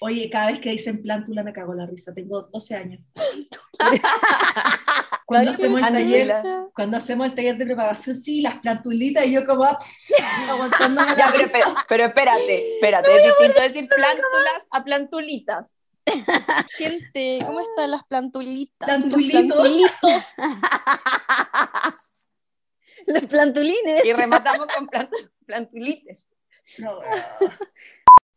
Oye, cada vez que dicen plántula me cago la risa. Tengo 12 años. cuando, hacemos el taller, cuando hacemos el taller de preparación, sí, las plantulitas, y yo como aguantando la ya, pero, pero, pero, espérate, espérate, es distinto decir plántulas a plantulitas. Gente, ¿cómo están las plantulitas? Plantulitos. Los plantulitos. Los plantulines. Y rematamos con plant plantulites. No,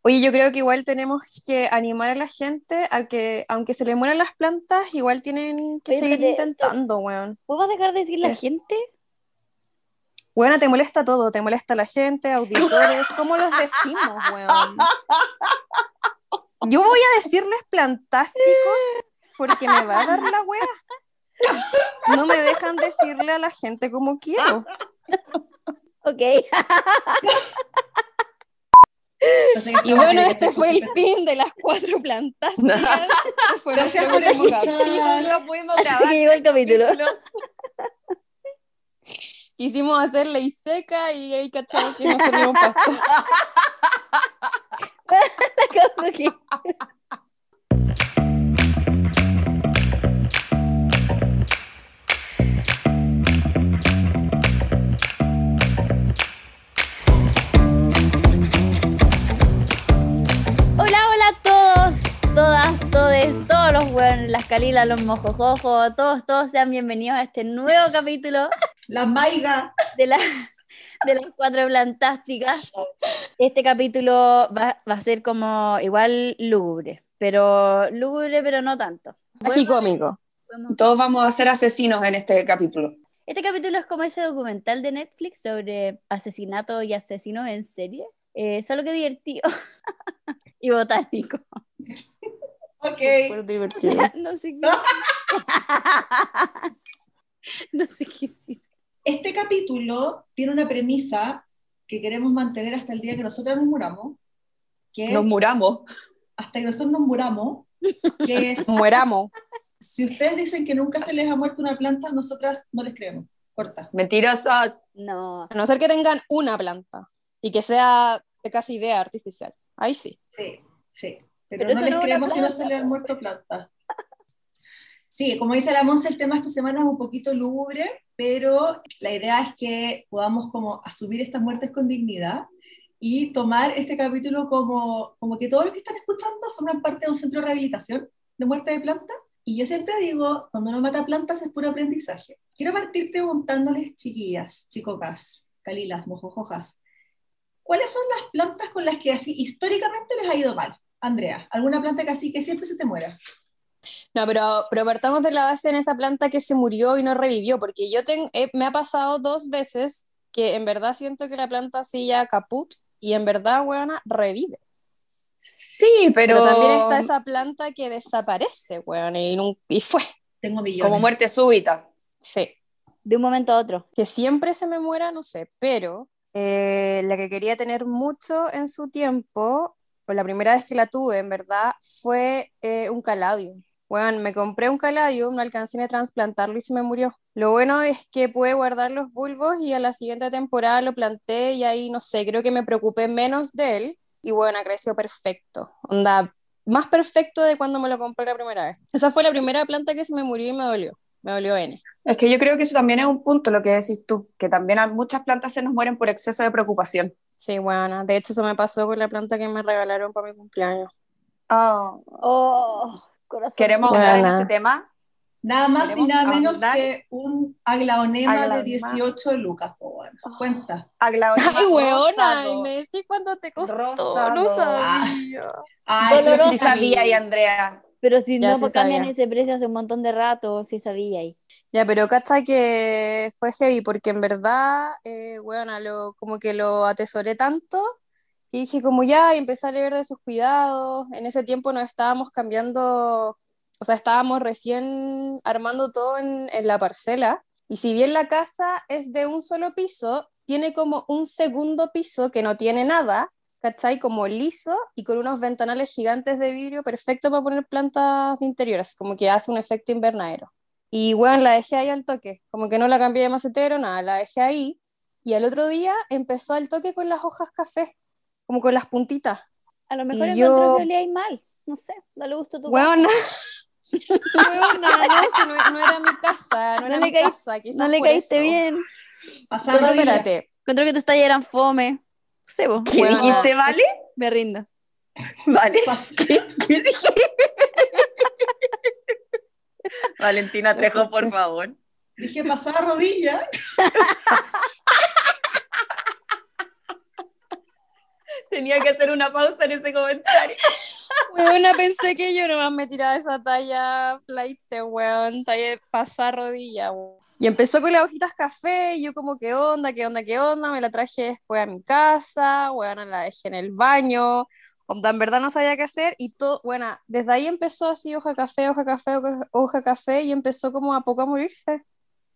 Oye, yo creo que igual tenemos que animar a la gente a que, aunque se le mueran las plantas, igual tienen que seguir intentando, weón. ¿Puedo dejar de decir la ¿Qué? gente? Bueno, te molesta todo, te molesta la gente, auditores, ¿cómo los decimos, weón? Yo voy a decirles plantásticos porque me va a dar la wea. No me dejan decirle a la gente como quiero. Ok. Y bueno, este fue el fin de las cuatro. Este fue nuestro Gracias por último capítulo. Pudimos grabar. Llegó el capítulo. Quisimos hacer ley seca y ahí cachamos que no servíamos pasto. A todos, todas, todes, todos los buenos, las calilas, los mojojojos, todos, todos sean bienvenidos a este nuevo capítulo La maiga. de, la, de las cuatro plantásticas. Este capítulo va, va a ser como igual lúgubre, pero lúgubre, pero no tanto. Tragicómico. Podemos- Todos vamos a ser asesinos en este capítulo. Este capítulo es como ese documental de Netflix sobre asesinatos y asesinos en serie, eh, solo que divertido y botánico. Ok. Fue O divertido. sea, no sé qué. no sé qué decir. Este capítulo tiene una premisa que queremos mantener hasta el día que nosotros nos muramos, que es Nos muramos. hasta que nosotros nos muramos, que es Mueramos. si ustedes dicen que nunca se les ha muerto una planta, nosotras no les creemos. Corta. Mentirosos. No. A no ser que tengan una planta y que sea de casi idea artificial. Ahí sí. Sí, sí. Pero, Pero no creemos si no planta, han po. muerto plantas. Sí, como dice la Monse, el tema esta semana es un poquito lúgubre, pero la idea es que podamos como asumir estas muertes con dignidad y tomar este capítulo como, como que todos los que están escuchando forman parte de un centro de rehabilitación de muerte de plantas. Y yo siempre digo, cuando uno mata plantas es puro aprendizaje. Quiero partir preguntándoles, chiquillas, chicocas, calilas, mojojojas, ¿cuáles son las plantas con las que así históricamente les ha ido mal? Andrea, ¿alguna planta que así que siempre se te muera? No, pero, pero partamos de la base en esa planta que se murió y no revivió, porque yo ten- eh, me ha pasado dos veces que en verdad siento que la planta así ya caput y en verdad, weona, revive. Sí, pero, Pero, también está esa planta que desaparece, weón, y, y fue. Tengo millones. como muerte súbita. Sí. De un momento a otro. Que siempre se me muera, no sé, pero eh, la que quería tener mucho en su tiempo, o la primera vez que la tuve, en verdad, fue eh, un caladium. Bueno, me compré un caladium, no alcancé a trasplantarlo y se me murió. Lo bueno es que pude guardar los bulbos y a la siguiente temporada lo planté y ahí, no sé, creo que me preocupé menos de él y bueno, creció perfecto. Onda, más perfecto de cuando me lo compré la primera vez. Esa fue la primera planta que se me murió y me dolió. Me dolió N. Es que yo creo que eso también es un punto, lo que decís tú, que también a muchas plantas se nos mueren por exceso de preocupación. Sí, bueno, de hecho eso me pasó con la planta que me regalaron para mi cumpleaños. Oh, corazón. ¿Queremos hablar en ese tema? Nada más ni Queremos nada menos que un aglaonema de Aglaonema. 18 lucas. po, bueno. Cuenta. Aglaonema Ay, weona, y me decís cuánto te costó. Rosado. No sabía. Ay, pero Doloroso. Sí sabía, y Andrea. Pero si Ya no pues, cambian ese precio hace un montón de rato, sí sabía ahí. Ya, pero cacha que fue heavy, porque en verdad, eh, weona, lo, como que lo atesoré tanto, y dije como ya, y empecé a leer de sus cuidados. En ese tiempo nos estábamos cambiando, o sea, estábamos recién armando todo en, en la parcela, y si bien la casa es de un solo piso, tiene como un segundo piso que no tiene nada, ¿cachai? Como liso y con unos ventanales gigantes de vidrio perfecto para poner plantas de interior, así como que hace un efecto invernadero. Y bueno, la dejé ahí al toque, como que no la cambié de macetero, nada, la dejé ahí. Y al otro día empezó al toque con las hojas café, como con las puntitas. A lo mejor Y encontró yo- que olía ahí mal. no sé, dale gusto a tu Weona. Weona, no, no, no era mi casa, no, No era le mi caí- casa, quizás No le caíste eso. bien. Pero rodilla. espérate, Encontré que tus tallas eran fome. ¿Qué dijiste, vale? Me rindo. Vale. ¿Qué dije? Valentina Trejo, por favor. Dije pasar rodilla. Tenía que hacer una pausa en ese comentario. weona, pensé que yo nomás me tiraba esa talla flight, weón, talla de pasar rodilla, weón. Y empezó con las hojitas café, y yo como, ¿qué onda, qué onda, qué onda? Me la traje después a mi casa, weona, la dejé en el baño, onda, en verdad no sabía qué hacer, y todo, bueno, desde ahí empezó así, hoja café, hoja café, hoja, hoja café, y empezó como a poco a morirse.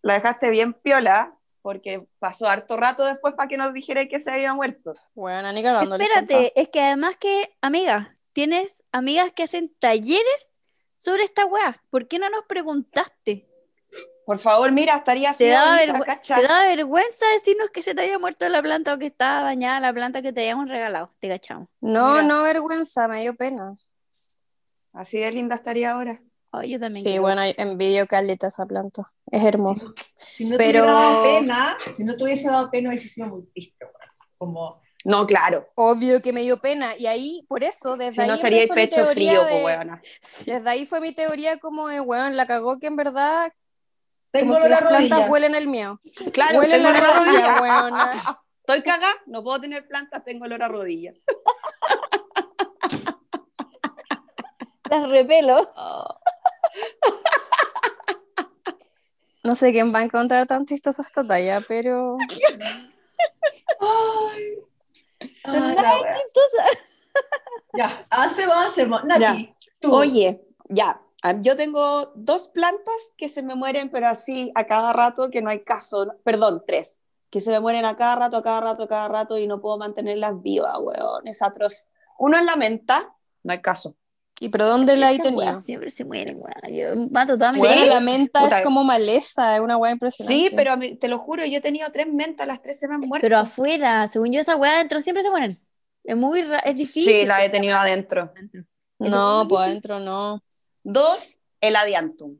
La dejaste bien piola, porque pasó harto rato después para que nos dijera que se había muerto. Bueno, ni cagando. Espérate, es que además que, amiga, tienes amigas que hacen talleres sobre esta weá. ¿Por qué no nos preguntaste? Por favor, mira, estaría así ¿Te vergü- cacha. te daba vergüenza decirnos que se te había muerto la planta o que estaba dañada la planta que te habíamos regalado? Te cachamos. No, Mira. no, vergüenza, me dio pena. Así de linda estaría ahora. Ay, yo también. Sí, quiero. bueno, envidio caleta esa planta. Es hermoso. Si no Pero- te hubiera dado pena, si no te hubiese dado pena, hubiese sido muy triste. Como, No, claro. Obvio que me dio pena. Y ahí, por eso, desde Si ahí no sería el pecho frío, de- pues, weona. Desde ahí fue mi teoría como de, weón, la cagó que en verdad tengo como que olor a las plantas huelen el mío. Claro, huelen la rodilla, weona. Estoy cagada, no puedo tener plantas, tengo olor a rodilla. Las repelo. No sé quién va a encontrar tan chistosa esta talla, pero Ay, Ay, chistosa. Ya, hacemos, hacemos. Nati, Ya. tú. Oye, ya, yo tengo dos plantas que se me mueren, pero así a cada rato, que no hay caso, perdón, tres, que se me mueren a cada rato, a cada rato, a cada rato, y no puedo mantenerlas vivas, weón, es atroz. Uno es la menta, no hay caso. ¿y pero dónde la hay tenido? Siempre se mueren, weá. Yo mato toda mi Sí. La menta Puta. es como maleza, es una weá impresionante. Sí, pero a mí- te lo juro, yo he tenido tres mentas, las tres se me han muerto. Pero afuera, según yo, esa weá adentro siempre se mueren. Es muy es difícil. Sí, las he tenido adentro. adentro. No, pues adentro no. Dos, el adiantum.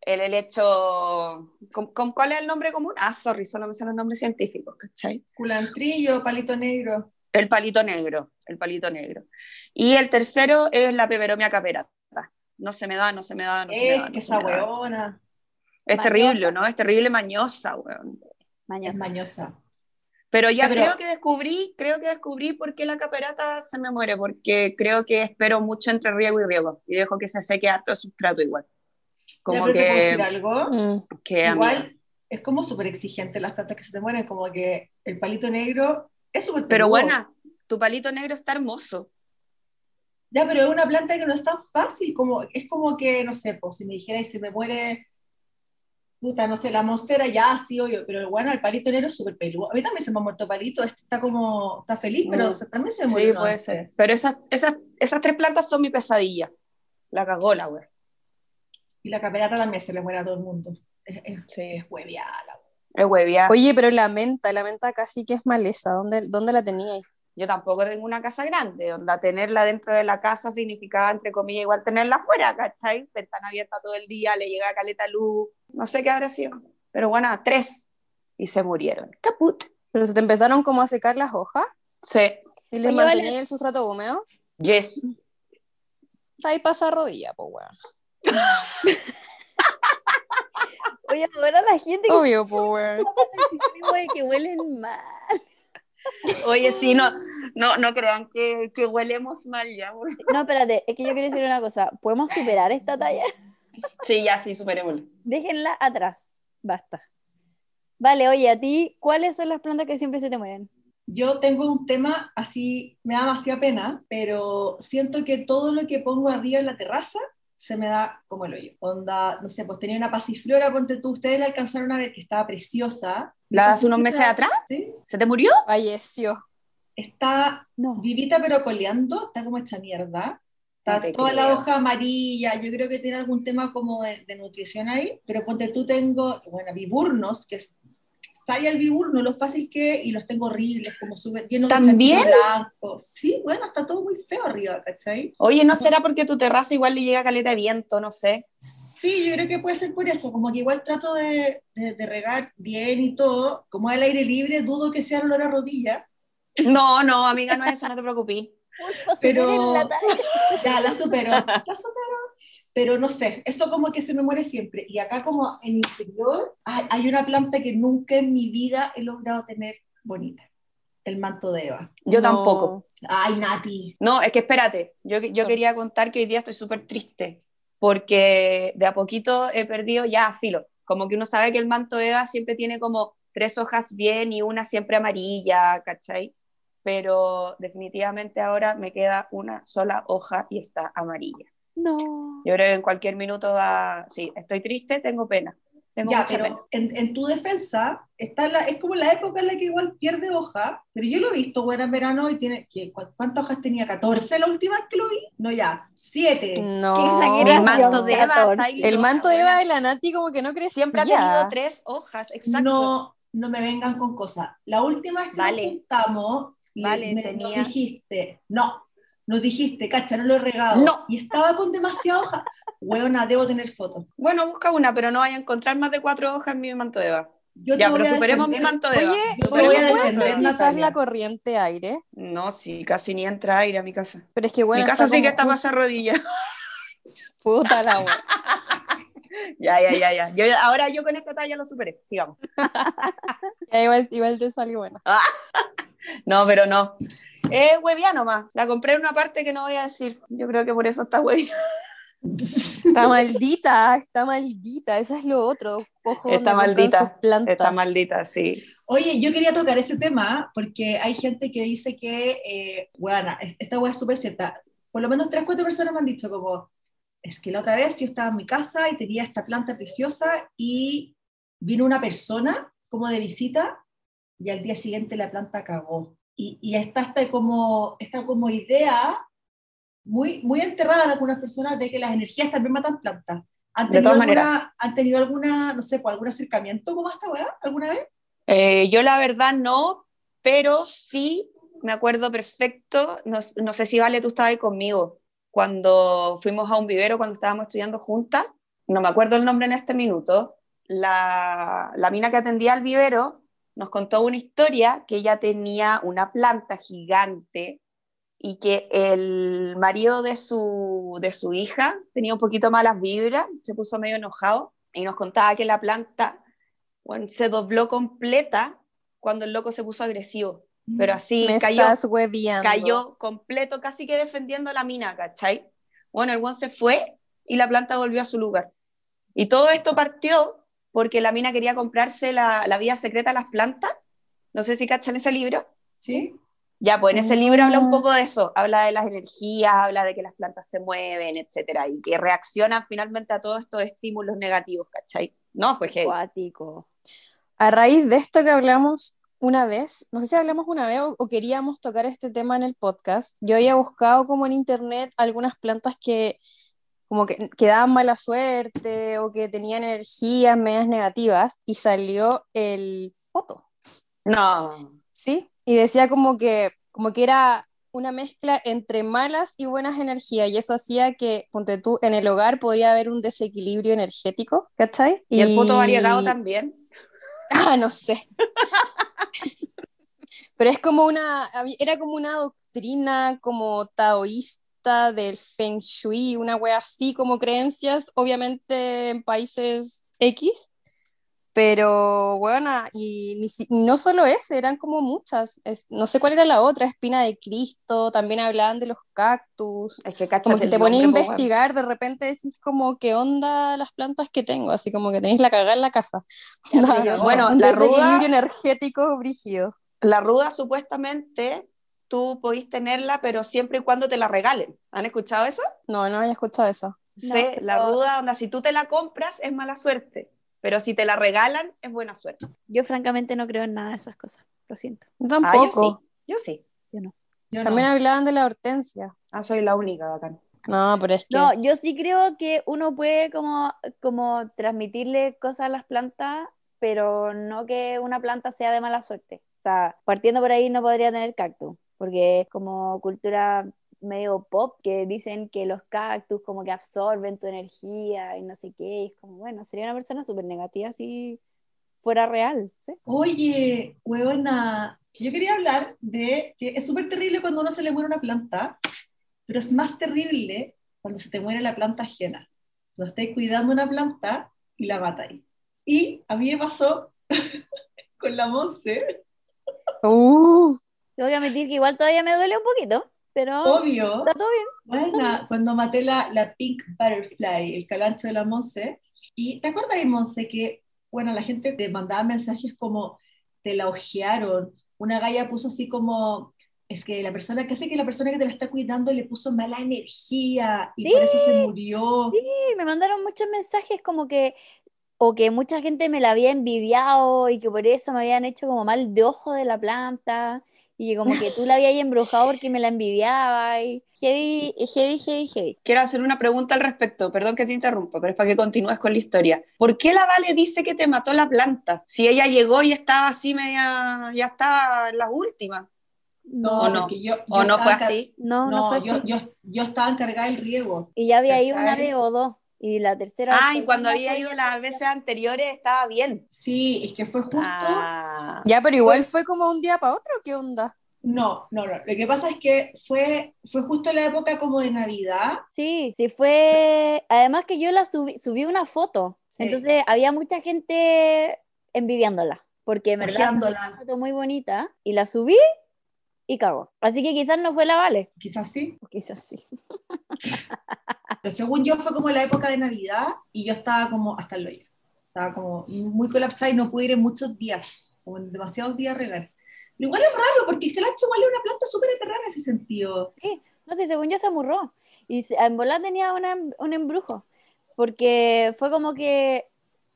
El helecho. ¿con, con cuál es el nombre común? Ah, sorry, solo me salen los nombres científicos, ¿cachai? Culantrillo, palito negro. El palito negro, el palito negro. Y el tercero es la peperomia caperata. No se me da, no se me da, no se me Es da. no que esa weona Es Mañosa. terrible, ¿no? Es terrible mañosa, weón. Mañosa. es mañosa. Pero ya pero- creo que descubrí, creo que descubrí por qué la caperata se me muere, porque creo que espero mucho entre riego y riego y dejo que se seque harto el sustrato igual. Como que, decir algo. Mm. que Igual es como súper exigente las plantas que se te mueren, como que el palito negro es súper Pero buena, tu palito negro está hermoso. Ya, pero es una planta que no es tan fácil, como, es como que, no sé, pues si me dijera y se me muere, puta, no sé, la monstera, ya, sí, obvio, pero bueno, el palito negro es súper peludo. A mí también se me ha muerto palito, este está como, está feliz, pero Mm. se- también se me muere Sí, puede antes. ser. Pero esas, esas, esas tres plantas son mi pesadilla. La cagó la wea. Y la caperata también se le muere a todo el mundo. Es, es, Sí. es hueviada la wea. Es huevia. Oye, pero la menta, la menta casi que es maleza. ¿Dónde, dónde la teníais? Yo tampoco tengo una casa grande, donde tenerla dentro de la casa significaba, entre comillas, igual tenerla afuera, ¿cachai? Ventana abierta todo el día, le llega caleta luz, no sé qué habrá sido. Pero bueno, tres. Y se murieron. Caput. Pero se te empezaron como a secar las hojas Sí. y les vale. el sustrato húmedo. Yes. Ahí pasa rodilla, pues weón. Oye, ahora la gente que Obvio, pues weón. güey, que huelen mal. Oye, sí, no, no, no crean que, que huelemos mal ya. por- No, espérate, es que yo quiero decir una cosa. ¿Podemos superar esta talla? Sí, ya, sí, superémoslo. Déjenla atrás. Basta. Vale, oye, a ti, ¿cuáles son las plantas que siempre se te mueren? Yo tengo un tema así, me da demasiada pena, pero siento que todo lo que pongo arriba en la terraza se me da como el hoyo. Onda, no sé, pues tenía una pasiflora, ponte tú, ustedes la alcanzaron a ver que estaba preciosa. ¿La hace unos meses atrás? Sí, ¿Se te murió? Falleció. está No. vivita pero coleando, está como hecha mierda. Está No toda la creo. hoja amarilla, yo creo que tiene algún tema como de, de nutrición ahí, pero ponte tú tengo, bueno, viburnos, que es- talla el no lo fácil que, y los tengo horribles, como súper llenos ¿También? de blancos. Sí, bueno, está todo muy feo arriba, ¿cachai? Oye, ¿no será porque tu terraza igual le llega caleta de viento, no sé? Sí, yo creo que puede ser por eso, como que igual trato de, de, regar bien y todo, como al aire libre, dudo que sea olor a rodilla. No, no, amiga, no es eso, no te preocupes. Pero ya la supero, la supero pero no sé, eso como que se me muere siempre. Y acá como en el interior hay una planta que nunca en mi vida he logrado tener bonita. El manto de Eva. Yo tampoco. Ay, Nati. No, es que espérate, yo, yo quería contar que hoy día estoy súper triste, porque de a poquito he perdido ya filo. Como que uno sabe que el manto de Eva siempre tiene como tres hojas bien y una siempre amarilla, ¿cachai? Pero definitivamente ahora me queda una sola hoja y está amarilla. No. Yo creo que en cualquier minuto va, sí, estoy triste, tengo pena. Tengo ya, pero En, en, tu defensa, está la, es como la época en la que igual pierde hoja, pero yo lo he visto, bueno, en verano y tiene, ¿qué, ¿cuántas hojas tenía? ¿14 la última vez que lo vi? No, ya, 7. No, el manto de Eva El manto de Eva y la Nati como que no crecía. Siempre ha tenido tres hojas, exacto. No, no me vengan con cosas. La última vez que vale. nos juntamos, vale, me, tenía... dijiste, no, nos dijiste, cacha, no lo he regado. No. Y estaba con demasiada hoja. Hueona, debo tener fotos. Bueno, busca una, pero no vaya a encontrar más de cuatro hojas en mi manto de Eva. Yo ya, pero superemos mi manto de Eva. Oye, yo te voy a defender, la corriente aire? No, sí, casi ni entra aire a mi casa. Pero es que bueno, Mi casa sí que está más a rodilla. Puta la wea. ya, ya, ya, ya. Yo, ahora yo con esta talla lo superé. Sigamos. ya, igual, igual te salió buena. no, pero no. Es huevía nomás. La compré en una parte que no voy a decir. Yo creo que por eso está huevía. Está maldita, está maldita, eso es lo otro. está maldita, está maldita, sí. Oye, yo quería tocar ese tema porque hay gente que dice que, eh, bueno, esta hueá es súper cierta. Por lo menos tres, cuatro personas me han dicho como, es que la otra vez yo estaba en mi casa y tenía esta planta preciosa y vino una persona como de visita y al día siguiente la planta cagó y, y está esta como, esta como idea muy, muy enterrada en algunas personas de que las energías también matan plantas. ¿Han tenido, alguna, ¿Han tenido alguna, no sé, pues, algún acercamiento como esta weá alguna vez? Eh, yo la verdad no, pero sí me acuerdo perfecto, no, no, sé si Vale, tú estabas ahí conmigo, cuando fuimos a un vivero, cuando estábamos estudiando juntas, no me acuerdo el nombre en este minuto, la, la mina que atendía al vivero nos contó una historia que ella tenía una planta gigante y que el marido de su, de su hija tenía un poquito malas vibras, se puso medio enojado y nos contaba que la planta bueno, se dobló completa cuando el loco se puso agresivo. Pero así cayó, cayó completo, casi que defendiendo la mina, ¿cachai? Bueno, el buen se fue y la planta volvió a su lugar. Y todo esto partió porque la mina quería comprarse la, la vida secreta de las plantas. No sé si cachan ese libro. Sí. Ya, pues en ese libro habla un ah. poco de eso, habla de las energías, habla de que las plantas se mueven, etcétera, y que reaccionan finalmente a todos estos estímulos negativos, ¿cachai? No, fue Cuático. A raíz de esto que hablamos una vez, no sé si hablamos una vez o, o, queríamos tocar este tema en el podcast, yo había buscado como en internet algunas plantas que como que, que daban mala suerte o que tenían energías medias negativas y salió el poto. No. Sí, y decía como que, como que era una mezcla entre malas y buenas energías y eso hacía que, ponte tú, en el hogar podría haber un desequilibrio energético, ¿cachai? ¿Y, el poto variegado también? Ah, no sé. Pero es como una, era como una doctrina como taoísta del Feng Shui, una wea así como creencias, obviamente en países X, pero bueno, y, no solo ese, eran como muchas, no sé cuál era la otra, Espina de Cristo, también hablaban de los cactus, es que como que te ponía a investigar, de repente decís como qué onda las plantas que tengo, así como que tenéis la cagada en la casa. bueno, un la energético brígido. La ruda supuestamente tú podís tenerla, pero siempre y cuando te la regalen. ¿Han escuchado eso? No, no había escuchado eso. Sí, la ruda, onda, si tú te la compras es mala suerte, pero si te la regalan es buena suerte. Yo francamente no creo en nada de esas cosas, lo siento. tampoco. Ah, yo sí. Yo no. También hablaban de la hortensia. Ah, soy la única, bacán. No, pero es que... No, yo sí creo que uno puede como, como transmitirle cosas a las plantas pero no que una planta sea de mala suerte. O sea, partiendo por ahí no podría tener cactus, porque es como cultura medio pop que dicen que los cactus como que absorben tu energía y no sé qué, y es como, bueno, sería una persona súper negativa si fuera real. ¿sí? Oye, huevona, yo quería hablar de que es súper terrible cuando uno se le muere una planta, pero es más terrible cuando se te muere la planta ajena. Cuando estáis cuidando una planta y la matáis. Y a mí me pasó con la Monse. Uh, Tengo que admitir que igual todavía me duele un poquito, pero Obvio. está todo bien. Bueno, cuando maté la, la Pink Butterfly, el calancho de la Monse. Y ¿te acuerdas, Monse, que, bueno, la gente te mandaba mensajes como, te la ojearon. Una galla puso así como, es que la persona, que sé que la persona que te la está cuidando le puso mala energía y por eso se murió. Sí, me mandaron muchos mensajes como que, o que mucha gente me la había envidiado y que por eso me habían hecho como mal de ojo de la planta y como que tú la habías embrujado porque me la envidiaba y heavy, heavy, heavy, heavy. Quiero hacer una pregunta al respecto, perdón que te interrumpa, pero es para que continúes con la historia. ¿Por qué la Vale dice que te mató la planta? Si ella llegó y estaba así media, ya estaba en las últimas. No, ¿O no? yo, ¿O yo no fue así? No, no, No, fue así. yo, yo, yo estaba encargada del riego. Y ya había ido una ¿Cachai? vez o dos. Y la tercera Ah, y cuando había fue ido las veces anteriores estaba bien. Sí, es que fue justo. Ah. ya, pero igual fue como un día para otro, ¿qué onda? No, no, no. Lo que pasa es que fue, fue justo la época como de Navidad. Sí, sí fue. Además que yo la subí, subí una foto. Sí. Entonces había mucha gente envidiándola. Porque en verdad subí Ojeándola. una foto muy bonita y la subí y cagó. Así que quizás no fue la Vale. Quizás sí. O Quizás sí. Pero según yo fue como la época de Navidad y yo estaba como hasta el hoyo. Estaba como muy colapsada y no pude ir en muchos días, como en demasiados días regar. Pero igual es raro porque el calacho igual es una planta súper eterna en ese sentido. Sí, no sé, según yo se amurró. Y en volar tenía una- un embrujo. Porque fue como que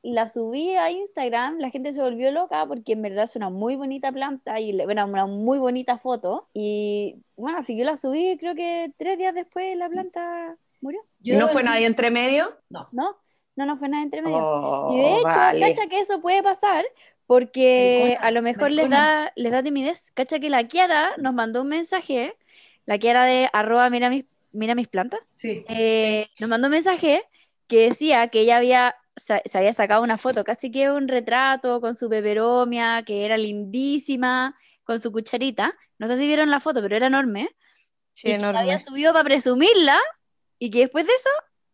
la subí a Instagram, la gente se volvió loca porque en verdad es una muy bonita planta y era una muy bonita foto. Y bueno, si yo la subí, creo que tres días después la planta murió. ¿Y Yo no fue decir- nadie entre medio? No. No, no, no fue nada entre medio. Oh, Y de hecho, vale. cacha que eso puede pasar porque Maricona, a lo mejor les da, les da timidez. Cacha que la Kiara nos mandó un mensaje, la Kiara de arroba mira mis, mira mis plantas, Sí. eh, nos mandó un mensaje que decía que ella había, se había sacado una foto, casi que un retrato con su peperomia, que era lindísima, con su cucharita. No sé si vieron la foto, pero era enorme. Sí, y que la enorme. había subido para presumirla y que después de eso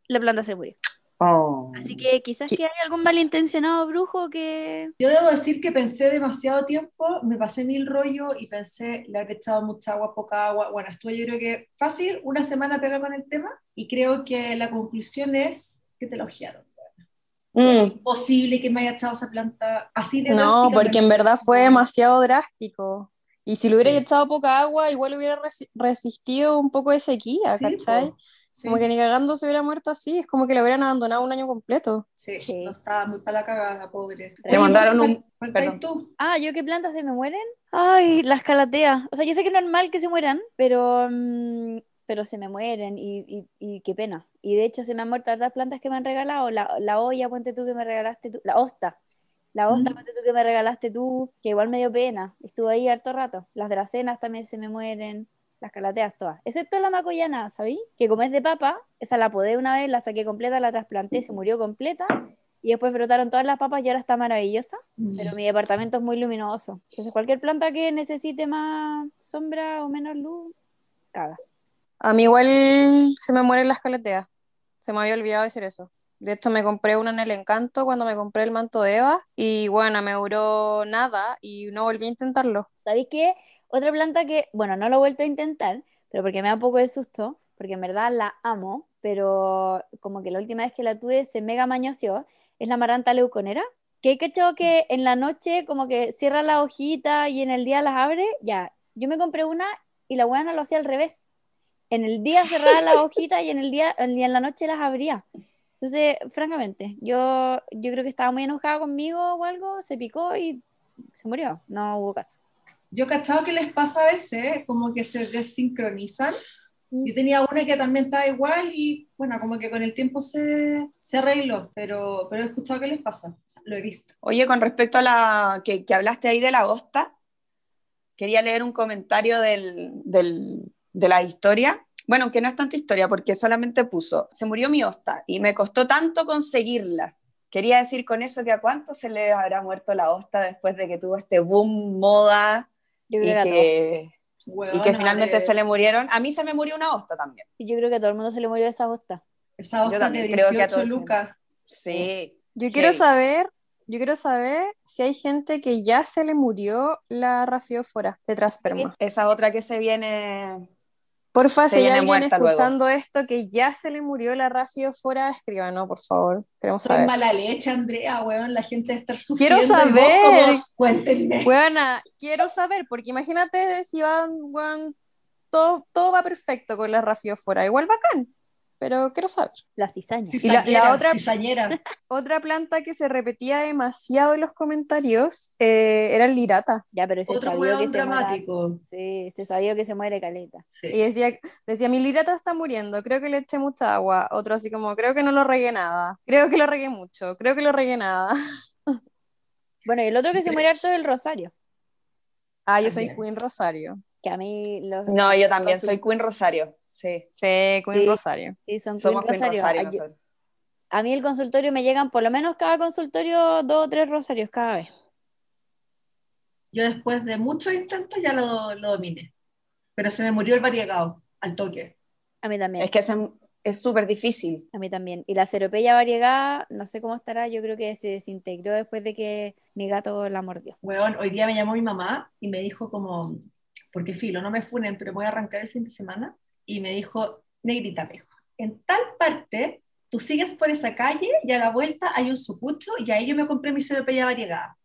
la planta se murió. Oh. Así que quizás ¿Qué? que hay algún malintencionado brujo que... Yo debo decir que pensé demasiado tiempo, me pasé mil rollos y pensé, le habré echado mucha agua, poca agua. Bueno, estuve yo creo que fácil, una semana pegada con el tema y creo que la conclusión es que te elogiaron. Mm. Imposible que me haya echado esa planta así de No, porque en verdad fue demasiado drástico. Y si le hubiera Sí. echado poca agua, igual hubiera resi- resistido un poco de sequía, Sí, ¿cachai? po. Sí, Como que ni cagando se hubiera muerto así, es como que lo hubieran abandonado un año completo. sí, Sí. no estaba muy para la cagada, pobre. Le mandaron un- perdón. tú. Ah, ¿yo qué plantas se me mueren? Ay, las calateas. O sea, yo sé que es normal que se mueran, pero, mm, pero se me mueren y, y, y qué pena. Y de hecho se me han muerto hartas plantas que me han regalado. La, la olla, ponte tú que me regalaste tú. La hosta. La hosta, Mm. ponte tú que me regalaste tú, que igual me dio pena. Estuvo ahí harto rato. Las dracenas también se me mueren. Las calateas todas. Excepto la macoyana, ¿sabí? Que como es de papa, esa la podé una vez, la saqué completa, la trasplanté, se murió completa. Y después brotaron todas las papas y ahora está maravillosa. Pero mi departamento es muy luminoso. Entonces, cualquier planta que necesite más sombra o menos luz, caga. A mí igual se me mueren las caleteas. Se me había olvidado decir eso. De hecho, me compré una en el Encanto cuando me compré el manto de Eva y bueno, me duró nada y no volví a intentarlo. ¿Sabéis qué? Otra planta que, bueno, no lo he vuelto a intentar, pero porque me da un poco de susto, porque en verdad la amo, pero como que la última vez que la tuve se mega mañoseó, es la maranta leuconera. Que he cachado que en la noche como que cierra la hojita y en el día las abre, ya. Yo me compré una y la buena lo hacía al revés. En el día cerraba la hojita y en el día, y en la noche las abría. Entonces, francamente, yo, yo creo que estaba muy enojada conmigo o algo, se picó y se murió. No hubo caso. Yo he cachado que les pasa a veces, como que se desincronizan Yo tenía una que también estaba igual y bueno, como que con el tiempo se, se arregló, pero, pero he escuchado que les pasa, o sea, lo he visto. Oye, con respecto a la que, que hablaste ahí de la bosta, quería leer un comentario del, del, de la historia. Bueno, que no es tanta historia porque solamente puso, se murió mi hosta y me costó tanto conseguirla. Quería decir con eso que a cuánto se le habrá muerto la hosta después de que tuvo este boom moda Yo y que, y que finalmente de- se le murieron. A mí se me murió una hosta también. Y yo creo que a todo el mundo se le murió esa bosta. Esa hoja de también creo que a 18 todos lucas. Sí. Yo quiero saber, yo quiero saber si hay gente que ya se le murió la rafiófora de Trasperma. Esa otra que se viene. Porfa, Se si hay alguien luego. escuchando esto que ya se le murió la rafiófora, escríbanos, por favor. Queremos saber. mala leche, Andrea, weón, la gente está sufriendo. Quiero saber. como, Cuéntenme. Buena, quiero saber, porque imagínate si van, van- todo, todo va perfecto con la rafiófora. Igual bacán, pero quiero saber. La cizaña. Y la- otra- cizañera. Otra planta que se repetía demasiado en los comentarios eh, era el lirata. Ya, pero ese Otro sabía que se muera. dramático. Sí, se sabía que se muere caleta. Sí. Y decía, decía, mi lirata está muriendo, creo que le eché mucha agua. Otro así como, creo que no lo regué nada. Creo que lo regué mucho, creo que lo regué nada. Bueno, y el otro que se muere harto es el Rosario. Ah, yo soy. Queen Rosario. Que a mí los. No, yo también soy Queen Rosario. Sí. Sí, Queen Sí. Rosario. Sí, son Somos Queen Rosario. Rosario. Ay. A mí el consultorio me llegan por lo menos cada consultorio dos o tres rosarios cada vez. Yo después de muchos intentos ya lo, lo dominé. Pero se me murió el variegado al toque. A mí también. Es que es- es súper difícil. A mí también. Y la ceropeya variegada, no sé cómo estará, yo creo que se desintegró después de que mi gato la mordió. Weón, hoy día me llamó mi mamá y me dijo como, porque filo, no me funen, pero voy a arrancar el fin de semana. Y me dijo, negrita, me dijo, en tal parte, tú sigues por esa calle y a la vuelta hay un sucucho y ahí yo me compré mi ceropeya variegada.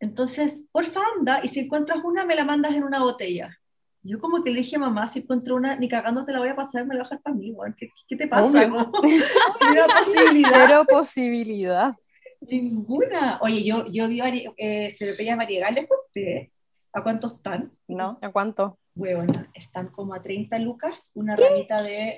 Entonces, porfa, anda y si encuentras una, me la mandas en una botella. Yo como que le dije, mamá, si encuentro una, ni cagando te la voy a pasar, me la voy a dejar para mí. ¿Qué, qué te pasa? Una posibilidad. Cero posibilidad. Ninguna. Oye, yo, yo vi eh, cerepellas variegales. ¿A cuánto están? ¿No? ¿A cuánto? Huevona, están como a 30 lucas, una ramita de,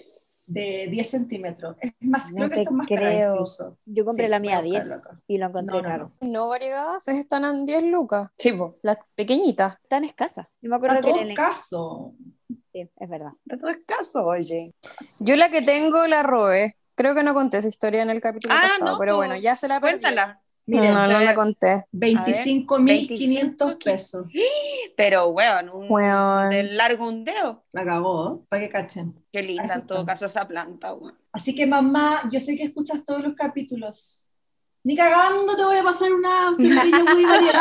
de 10 centímetros. Es más, No creo que están más caras creo. incluso. Yo compré Sí, la mía a a 10 buscarlo acá. y lo encontré No, no, caro. No están en 10 lucas. Sí. Las pequeñitas. Tan escasa. Yo me acuerdo A que todo en el... caso. Sí, es verdad. De todo es caso, oye. Yo la que tengo la robé. Creo que no conté esa historia en el capítulo Ah, pasado, no, pero bueno, ya se la perdí. Cuéntala. Miren, no, no conté. 25.500 pesos. Pero, weón, un, Weón. largo un dedo. La cagó, para que cachen. Qué linda en todo está. caso esa planta, weón. Así que, mamá, yo sé que escuchas todos los capítulos. Ni cagando te voy a pasar una cepilla muy encuentro.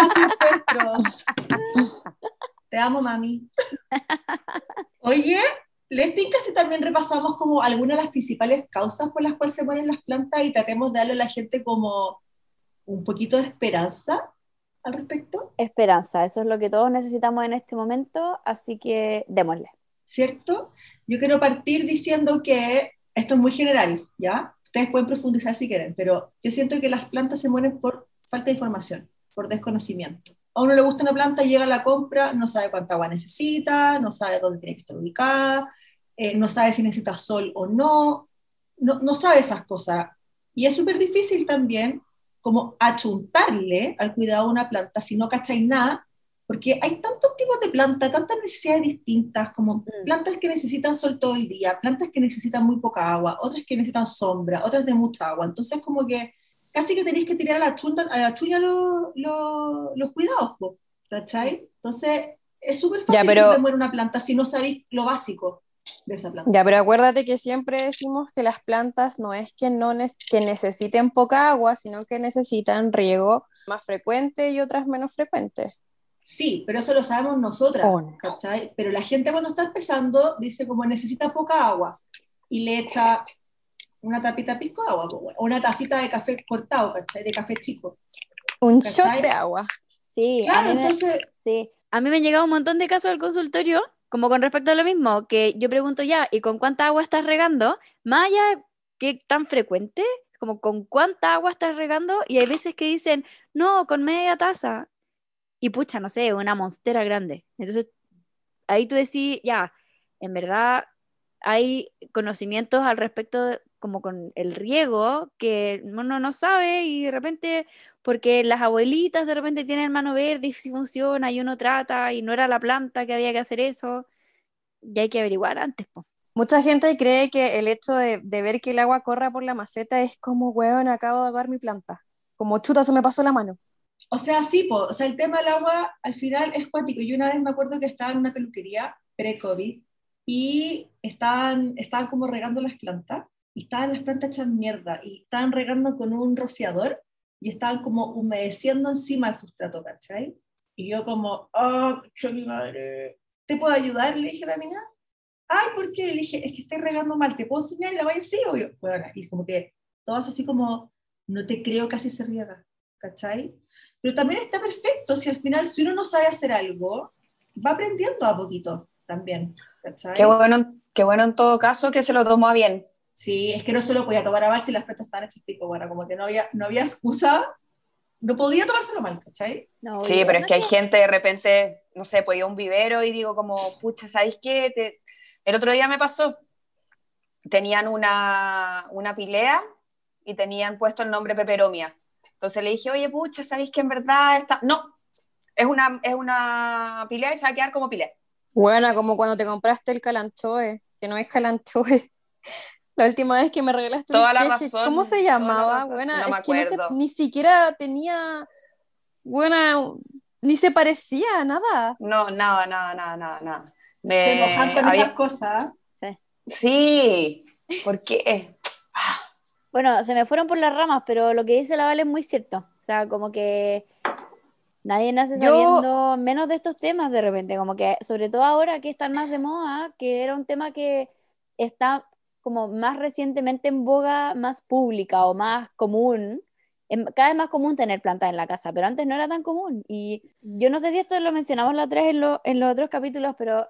Te amo, mami. Oye, ¿les tinca si también repasamos como algunas de las principales causas por las cuales se mueren las plantas y tratemos de darle a la gente como un poquito de esperanza al respecto? Esperanza, eso es lo que todos necesitamos en este momento, así que démosle. ¿Cierto? Yo quiero partir diciendo que esto es muy general, ¿ya? Ustedes pueden profundizar si quieren, pero yo siento que las plantas se mueren por falta de información, por desconocimiento. A uno le gusta una planta, llega a la compra, no sabe cuánta agua necesita, no sabe dónde tiene que estar ubicada, eh, no sabe si necesita sol o no, no, no sabe esas cosas. Y es súper difícil también como achuntarle al cuidado de una planta si no cacháis nada, porque hay tantos tipos de plantas, tantas necesidades distintas, como Mm. plantas que necesitan sol todo el día, plantas que necesitan muy poca agua, otras que necesitan sombra, otras de mucha agua. Entonces, como que casi que tenéis que tirar a la chuña, a la chuña los, los, los cuidados, ¿cachai? Entonces, es súper fácil Ya, pero- que se muera una planta si no sabéis lo básico de esa planta. Ya, pero acuérdate que siempre decimos que las plantas no es que, no ne- que necesiten poca agua, sino que necesitan riego más frecuente y otras menos frecuentes. Sí, pero eso lo sabemos nosotras, Oh, no. ¿cachai? Pero la gente cuando está empezando dice como necesita poca agua y le echa una tapita pisco de agua, o una tacita de café cortado, ¿cachai? De café chico. Un ¿Cachai? shot de agua. Sí, a Claro, me- entonces, Sí, a mí me han llegado un montón de casos al consultorio, como con respecto a lo mismo, que yo pregunto ya, ¿y con cuánta agua estás regando? Más allá, ¿qué tan frecuente? Como con cuánta agua estás regando, y hay veces que dicen, no, con media taza. Y pucha, no sé, una monstera grande. Entonces, ahí tú decís, ya, en verdad, hay conocimientos al respecto, como con el riego, que uno no sabe y de repente, porque las abuelitas de repente tienen mano verde y si funciona y uno trata y no era la planta que había que hacer eso, y hay que averiguar antes, po. Mucha gente cree que el hecho de, de ver que el agua corra por la maceta es como, weón, acabo de ahogar mi planta. Como chuta, se me pasó la mano. O sea, sí, po, o sea, el tema del agua al final es cuático. Yo una vez me acuerdo que estaba en una peluquería pre-COVID y estaban, estaban como regando las plantas y estaban las plantas hechas mierda y estaban regando con un rociador y estaban como humedeciendo encima el sustrato, ¿cachai? Y yo como, oh, yo mi madre, ¿te puedo ayudar? Le dije a la niña. Ay, ¿por qué? Le dije, es que estoy regando mal, ¿te puedo enseñar? Y la vaya, sí, obvio. Bueno, y como que todas así como, no te creo, casi se riega, ¿cachai? Pero también está perfecto, si al final, si uno no sabe hacer algo, va aprendiendo a poquito también, ¿cachai? Qué bueno, qué bueno en todo caso que se lo tomó bien. Sí, es que no se lo podía tomar a mal si las plantas estaban hechas pico, bueno, como que no había, no había excusa, no podía tomárselo mal, ¿cachai? No, Sí, pero es que hay gente de repente, no sé, pues ir a un vivero y digo como, pucha, ¿sabéis qué? Te- El otro día me pasó, tenían una, una pilea y tenían puesto el nombre Peperomia. Entonces le dije, oye, pucha, ¿sabéis que en verdad está...? No, es una, es una pilea y se va a quedar como pilea. Buena, como cuando te compraste el calanchoe, que no es calanchoe. La última vez que me regalaste un Toda la sketch, razón, ¿cómo se llamaba? Buena, No es que no se- ni siquiera tenía, buena, ni se parecía a nada. No, nada, nada, nada, nada, nada. Se Me- enojan con había- esas cosas. Sí, porque Bueno, se me fueron por las ramas, pero lo que dice la Vale es muy cierto. O sea, como que nadie nace Yo- sabiendo menos de estos temas de repente, como que sobre todo ahora que están más de moda, que era un tema que está como más recientemente en boga, más pública o más común. Es cada vez más común tener plantas en la casa, pero antes no era tan común. Y yo no sé si esto lo mencionamos la otra vez en, lo- en los otros capítulos, pero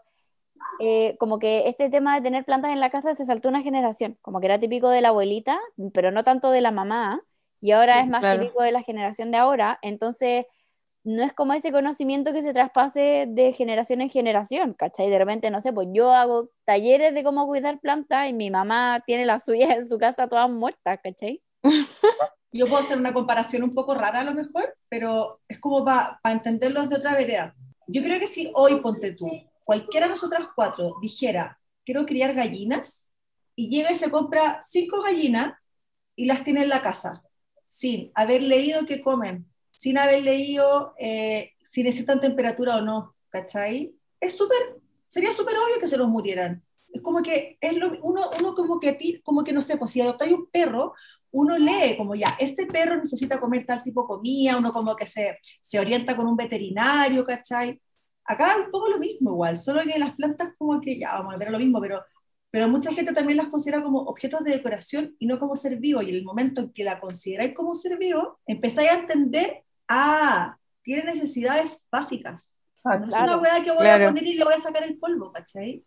eh, como que este tema de tener plantas en la casa se saltó una generación, como que era típico de la abuelita, pero no tanto de la mamá, y ahora Sí, es más claro. típico de la generación de ahora, entonces no es como ese conocimiento que se traspase de generación en generación, ¿cachai? De repente, no sé, pues yo hago talleres de cómo cuidar plantas y mi mamá tiene las suyas en su casa todas muertas, ¿cachai? Yo puedo hacer una comparación un poco rara a lo mejor, pero es como para entenderlos de otra vereda. Yo creo que si hoy, ponte tú, cualquiera de nosotras cuatro dijera, quiero criar gallinas, y llega y se compra cinco gallinas y las tiene en la casa, sin haber leído qué comen, sin haber leído eh, si necesitan temperatura o no, ¿cachai? Es súper, sería súper obvio que se nos murieran. Es como que es lo, uno, uno como que, como que no sé, pues si adoptáis un perro, uno lee como ya, este perro necesita comer tal tipo de comida, uno como que se, se orienta con un veterinario, ¿cachai? Acá es un poco lo mismo igual, solo que las plantas como que, ya vamos a ver lo mismo, pero, pero mucha gente también las considera como objetos de decoración y no como ser vivo, y en el momento en que la consideráis como ser vivo, empezáis a entender, ah, tiene necesidades básicas. No es una hueá que voy Claro. a poner y le voy a sacar el polvo, ¿cachai?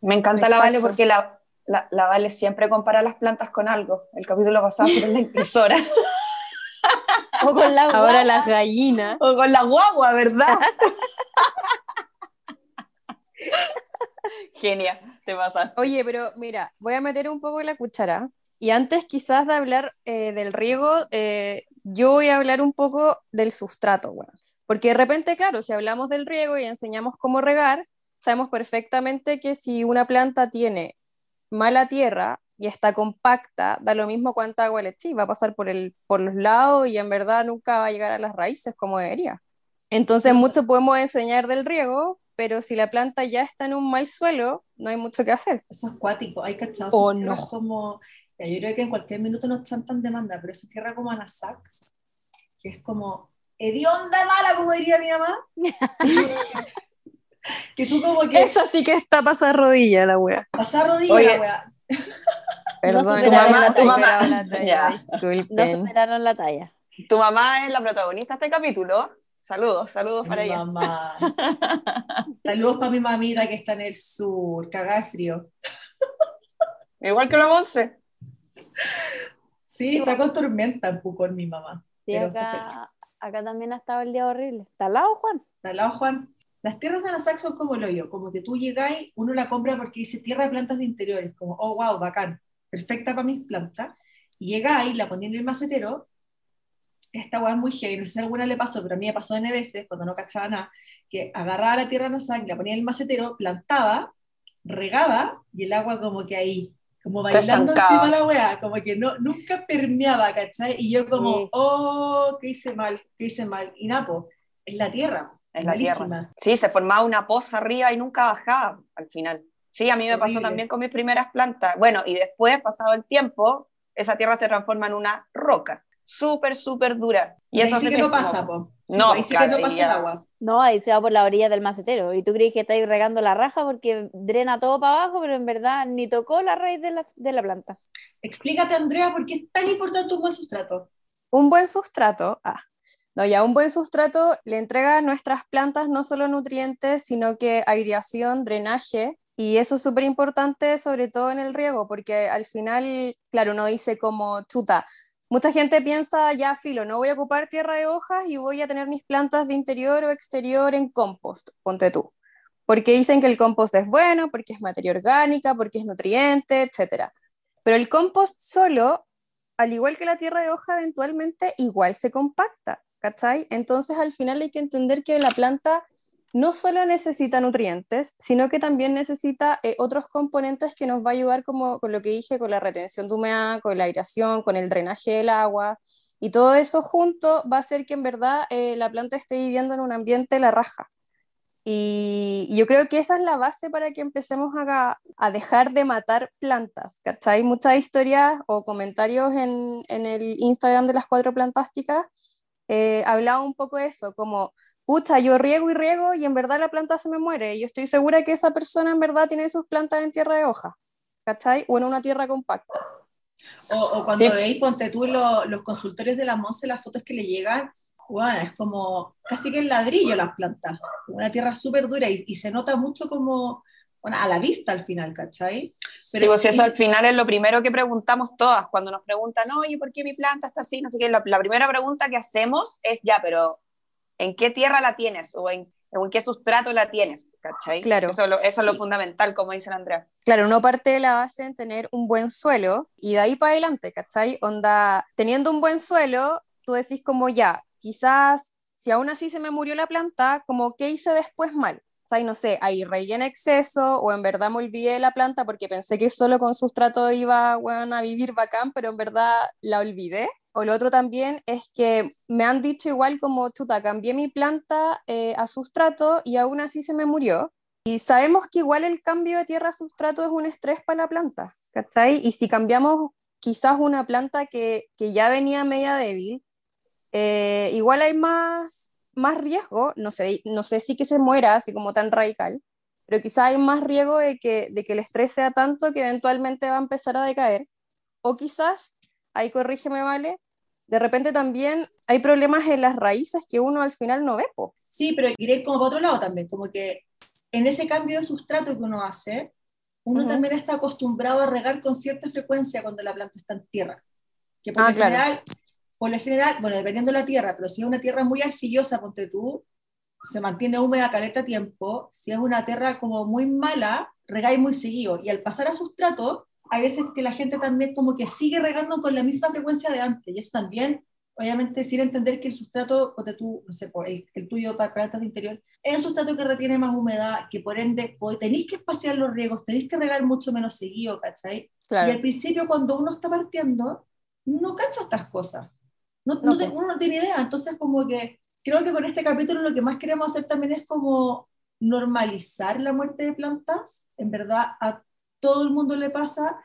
Me encanta la Exacto. Vale porque la, la, la Vale siempre compara las plantas con algo. El capítulo pasado con la impresora O con la Ahora guagua. las gallinas. o con la guagua, ¿verdad? Genia, te pasa. Oye, pero mira, voy a meter un poco la cuchara. Y antes quizás de hablar eh, del riego, eh, yo voy a hablar un poco del sustrato, bueno. Porque de repente, claro, si hablamos del riego y enseñamos cómo regar, sabemos perfectamente que si una planta tiene mala tierra y está compacta, da lo mismo cuánta agua le eches, va a pasar por, el, por los lados y en verdad nunca va a llegar a las raíces como debería. Entonces, mucho podemos enseñar del riego, pero si la planta ya está en un mal suelo, no hay mucho que hacer. Eso es cuático, hay cachados. Tierras no. como, ya, yo creo que en cualquier minuto nos chantan demanda, pero esa tierra como Anasac, que es como hedionda mala, como diría mi mamá. que tú como que Esa sí que está pasada rodilla la wea. pasar rodilla Oye. la wea. Perdón, ya la me talla. superaron la talla, Ya. No superaron la talla. Tu mamá es la protagonista de este capítulo. Saludos, saludos para Mi ella. mamá. Saludos para mi mamita que está en el sur, cagada de frío. Igual que la Monse. Sí, está con tormenta en Pucón mi mamá. Sí, acá, acá también ha estado el día horrible. ¿Está al lado, Juan? ¿Está al lado, Juan? Las tierras de Nasac son como lo yo, como que tú llegáis, uno la compra porque dice tierra de plantas de interiores, como, oh, wow, bacán, perfecta para mis plantas. Y llegáis, la ponéis en el macetero, esta weá es muy heavy, no sé si a alguna le pasó, pero a mí me pasó N veces, cuando no cachaba nada, que agarraba la tierra de Nasac, la ponía en el macetero, plantaba, regaba, y el agua como que ahí, como bailando encima de la weá, como que no, nunca permeaba, ¿cachai? Y yo como, Sí. oh, ¿qué hice mal? ¿Qué hice mal? Y Napo, es la tierra. Es la malísima. tierra. Sí, se formaba una poza arriba y nunca bajaba al final. Sí, a mí me pasó también con mis primeras plantas. Bueno, y después, pasado el tiempo, esa tierra se transforma en una roca. Súper, súper dura. Y Y eso ahí sí hace que no pasa, po. Sí, No, ahí sí que no ahí pasa el agua. No, ahí se va por la orilla del macetero. Y tú crees que estáis regando la raja porque drena todo para abajo, pero en verdad ni tocó la raíz de la, de la planta. Explícate, Andrea, por qué es tan importante un buen sustrato. Un buen sustrato, ah, no, ya un buen sustrato le entrega a nuestras plantas no solo nutrientes, sino que aireación, drenaje, y eso es súper importante, sobre todo en el riego, porque al final, claro, uno dice como chuta. Mucha gente piensa, ya filo, no voy a ocupar tierra de hojas y voy a tener mis plantas de interior o exterior en compost, ponte tú. Porque dicen que el compost es bueno, porque es materia orgánica, porque es nutriente, etc. Pero el compost solo al igual que la tierra de hoja, eventualmente igual se compacta, ¿cachai? Entonces al final hay que entender que la planta no solo necesita nutrientes, sino que también necesita eh, otros componentes que nos va a ayudar como con lo que dije, con la retención de humedad, con la aireación, con el drenaje del agua, y todo eso junto va a hacer que en verdad eh, la planta esté viviendo en un ambiente la raja. Y yo creo que esa es la base para que empecemos a, a dejar de matar plantas, ¿cachai? Muchas historias o comentarios en, en el Instagram de las cuatro plantásticas eh, hablaba un poco de eso, como, pucha, yo riego y riego y en verdad la planta se me muere. Y yo estoy segura que esa persona en verdad tiene sus plantas en tierra de hoja, ¿cachai? O en una tierra compacta. O, o cuando Sí. veis, ponte tú lo- los consultorios de la Monse, las fotos que le llegan, bueno, es como casi que el ladrillo las plantas, una tierra súper dura y, y se nota mucho como, bueno, a la vista al final, ¿cachai? sí, pues y- eso al final es lo primero que preguntamos todas cuando nos preguntan, oye, ¿por qué mi planta está así? No sé qué. La, la primera pregunta que hacemos es, ya, pero ¿en qué tierra la tienes? ¿O en, qué sustrato la tienes? ¿Cachai? Claro. Eso, es lo- eso es lo Y- fundamental, como dice Andrea. Claro, uno parte de la base en tener un buen suelo y de ahí para adelante, ¿cachai? Onda, teniendo un buen suelo, tú decís como ya, quizás si aún así se me murió la planta, como qué hice después mal. O sea, no sé, ahí regué en exceso o en verdad me olvidé de la planta porque pensé que solo con sustrato iba bueno, a vivir bacán, pero en verdad la olvidé. O lo otro también es que me han dicho igual como, chuta, cambié mi planta eh, a sustrato y aún así se me murió. Y sabemos que igual el cambio de tierra a sustrato es un estrés para la planta, ¿cachai? Y si cambiamos quizás una planta que, que ya venía media débil, eh, igual hay más, más riesgo, no sé, no sé si que se muera así como tan radical, pero quizás hay más riesgo de que, de que el estrés sea tanto que eventualmente va a empezar a decaer. O quizás, ahí corrígeme, vale, de repente también hay problemas en las raíces que uno al final no ve, po. Sí, pero quiere ir como para otro lado también, como que en ese cambio de sustrato que uno hace, uno también está acostumbrado a regar con cierta frecuencia cuando la planta está en tierra. Que por, Ah, lo, claro. general, por lo general, bueno, dependiendo de la tierra, pero si es una tierra muy arcillosa, ponte tú, se mantiene húmeda caleta tiempo. Si es una tierra como muy mala, regáis muy seguido. Y al pasar a sustrato, hay veces que la gente también como que sigue regando con la misma frecuencia de antes. Y eso también, obviamente, sin entender que el sustrato, ponte tú, no sé, el, el tuyo para plantas de interior, es un sustrato que retiene más humedad, que por ende tenéis que espaciar los riegos, tenéis que regar mucho menos seguido, ¿cachai? Y al principio, cuando uno está partiendo, no cacha estas cosas. No, No, no te- uno no tiene idea. Entonces, como que creo que con este capítulo lo que más queremos hacer también es como normalizar la muerte de plantas. En verdad, a todo el mundo le pasa.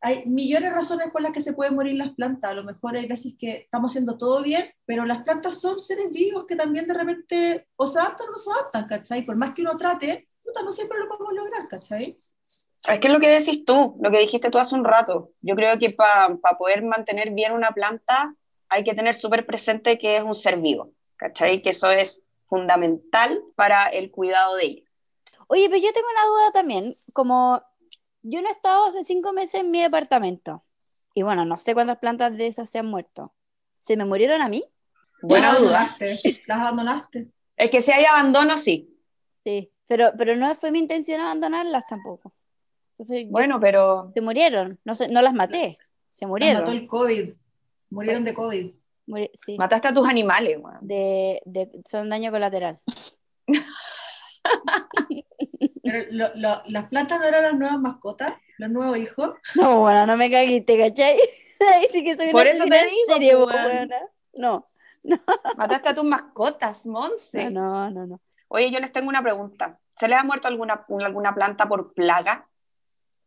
Hay millones de razones por las que se pueden morir las plantas. A lo mejor hay veces que estamos haciendo todo bien, pero las plantas son seres vivos que también de repente o se adaptan o no se adaptan, ¿cachai? Por más que uno trate, puta, no siempre lo podemos lograr, ¿cachai? Es que es lo que decís tú, lo que dijiste tú hace un rato. Yo creo que para poder mantener bien una planta hay que tener súper presente que es un ser vivo, ¿cachai? Que eso es fundamental para el cuidado de ella. Oye, pero yo tengo una duda también, como yo no he estado hace cinco meses en mi departamento y bueno, no sé cuántas plantas de esas se han muerto. ¿Se me murieron a mí? Buena las duda. las abandonaste. Es que si hay abandono, sí. Sí, pero, pero no fue mi intención abandonarlas tampoco. Entonces, yo- Bueno, pero se murieron, no, se- no las maté, se Las murieron. mató el COVID. Murieron de COVID. Muri- sí, mataste a tus animales, weón. de, de- son daño colateral. Pero lo- lo- las plantas no eran las nuevas mascotas, los nuevos hijos. No, bueno, no me caguiste, ¿cachai? Sí que soy Por eso te digo, weona. No, Mataste a tus mascotas, Monse. no, no, no. Oye, yo les tengo una pregunta. ¿Se les ha muerto alguna, alguna planta por plaga?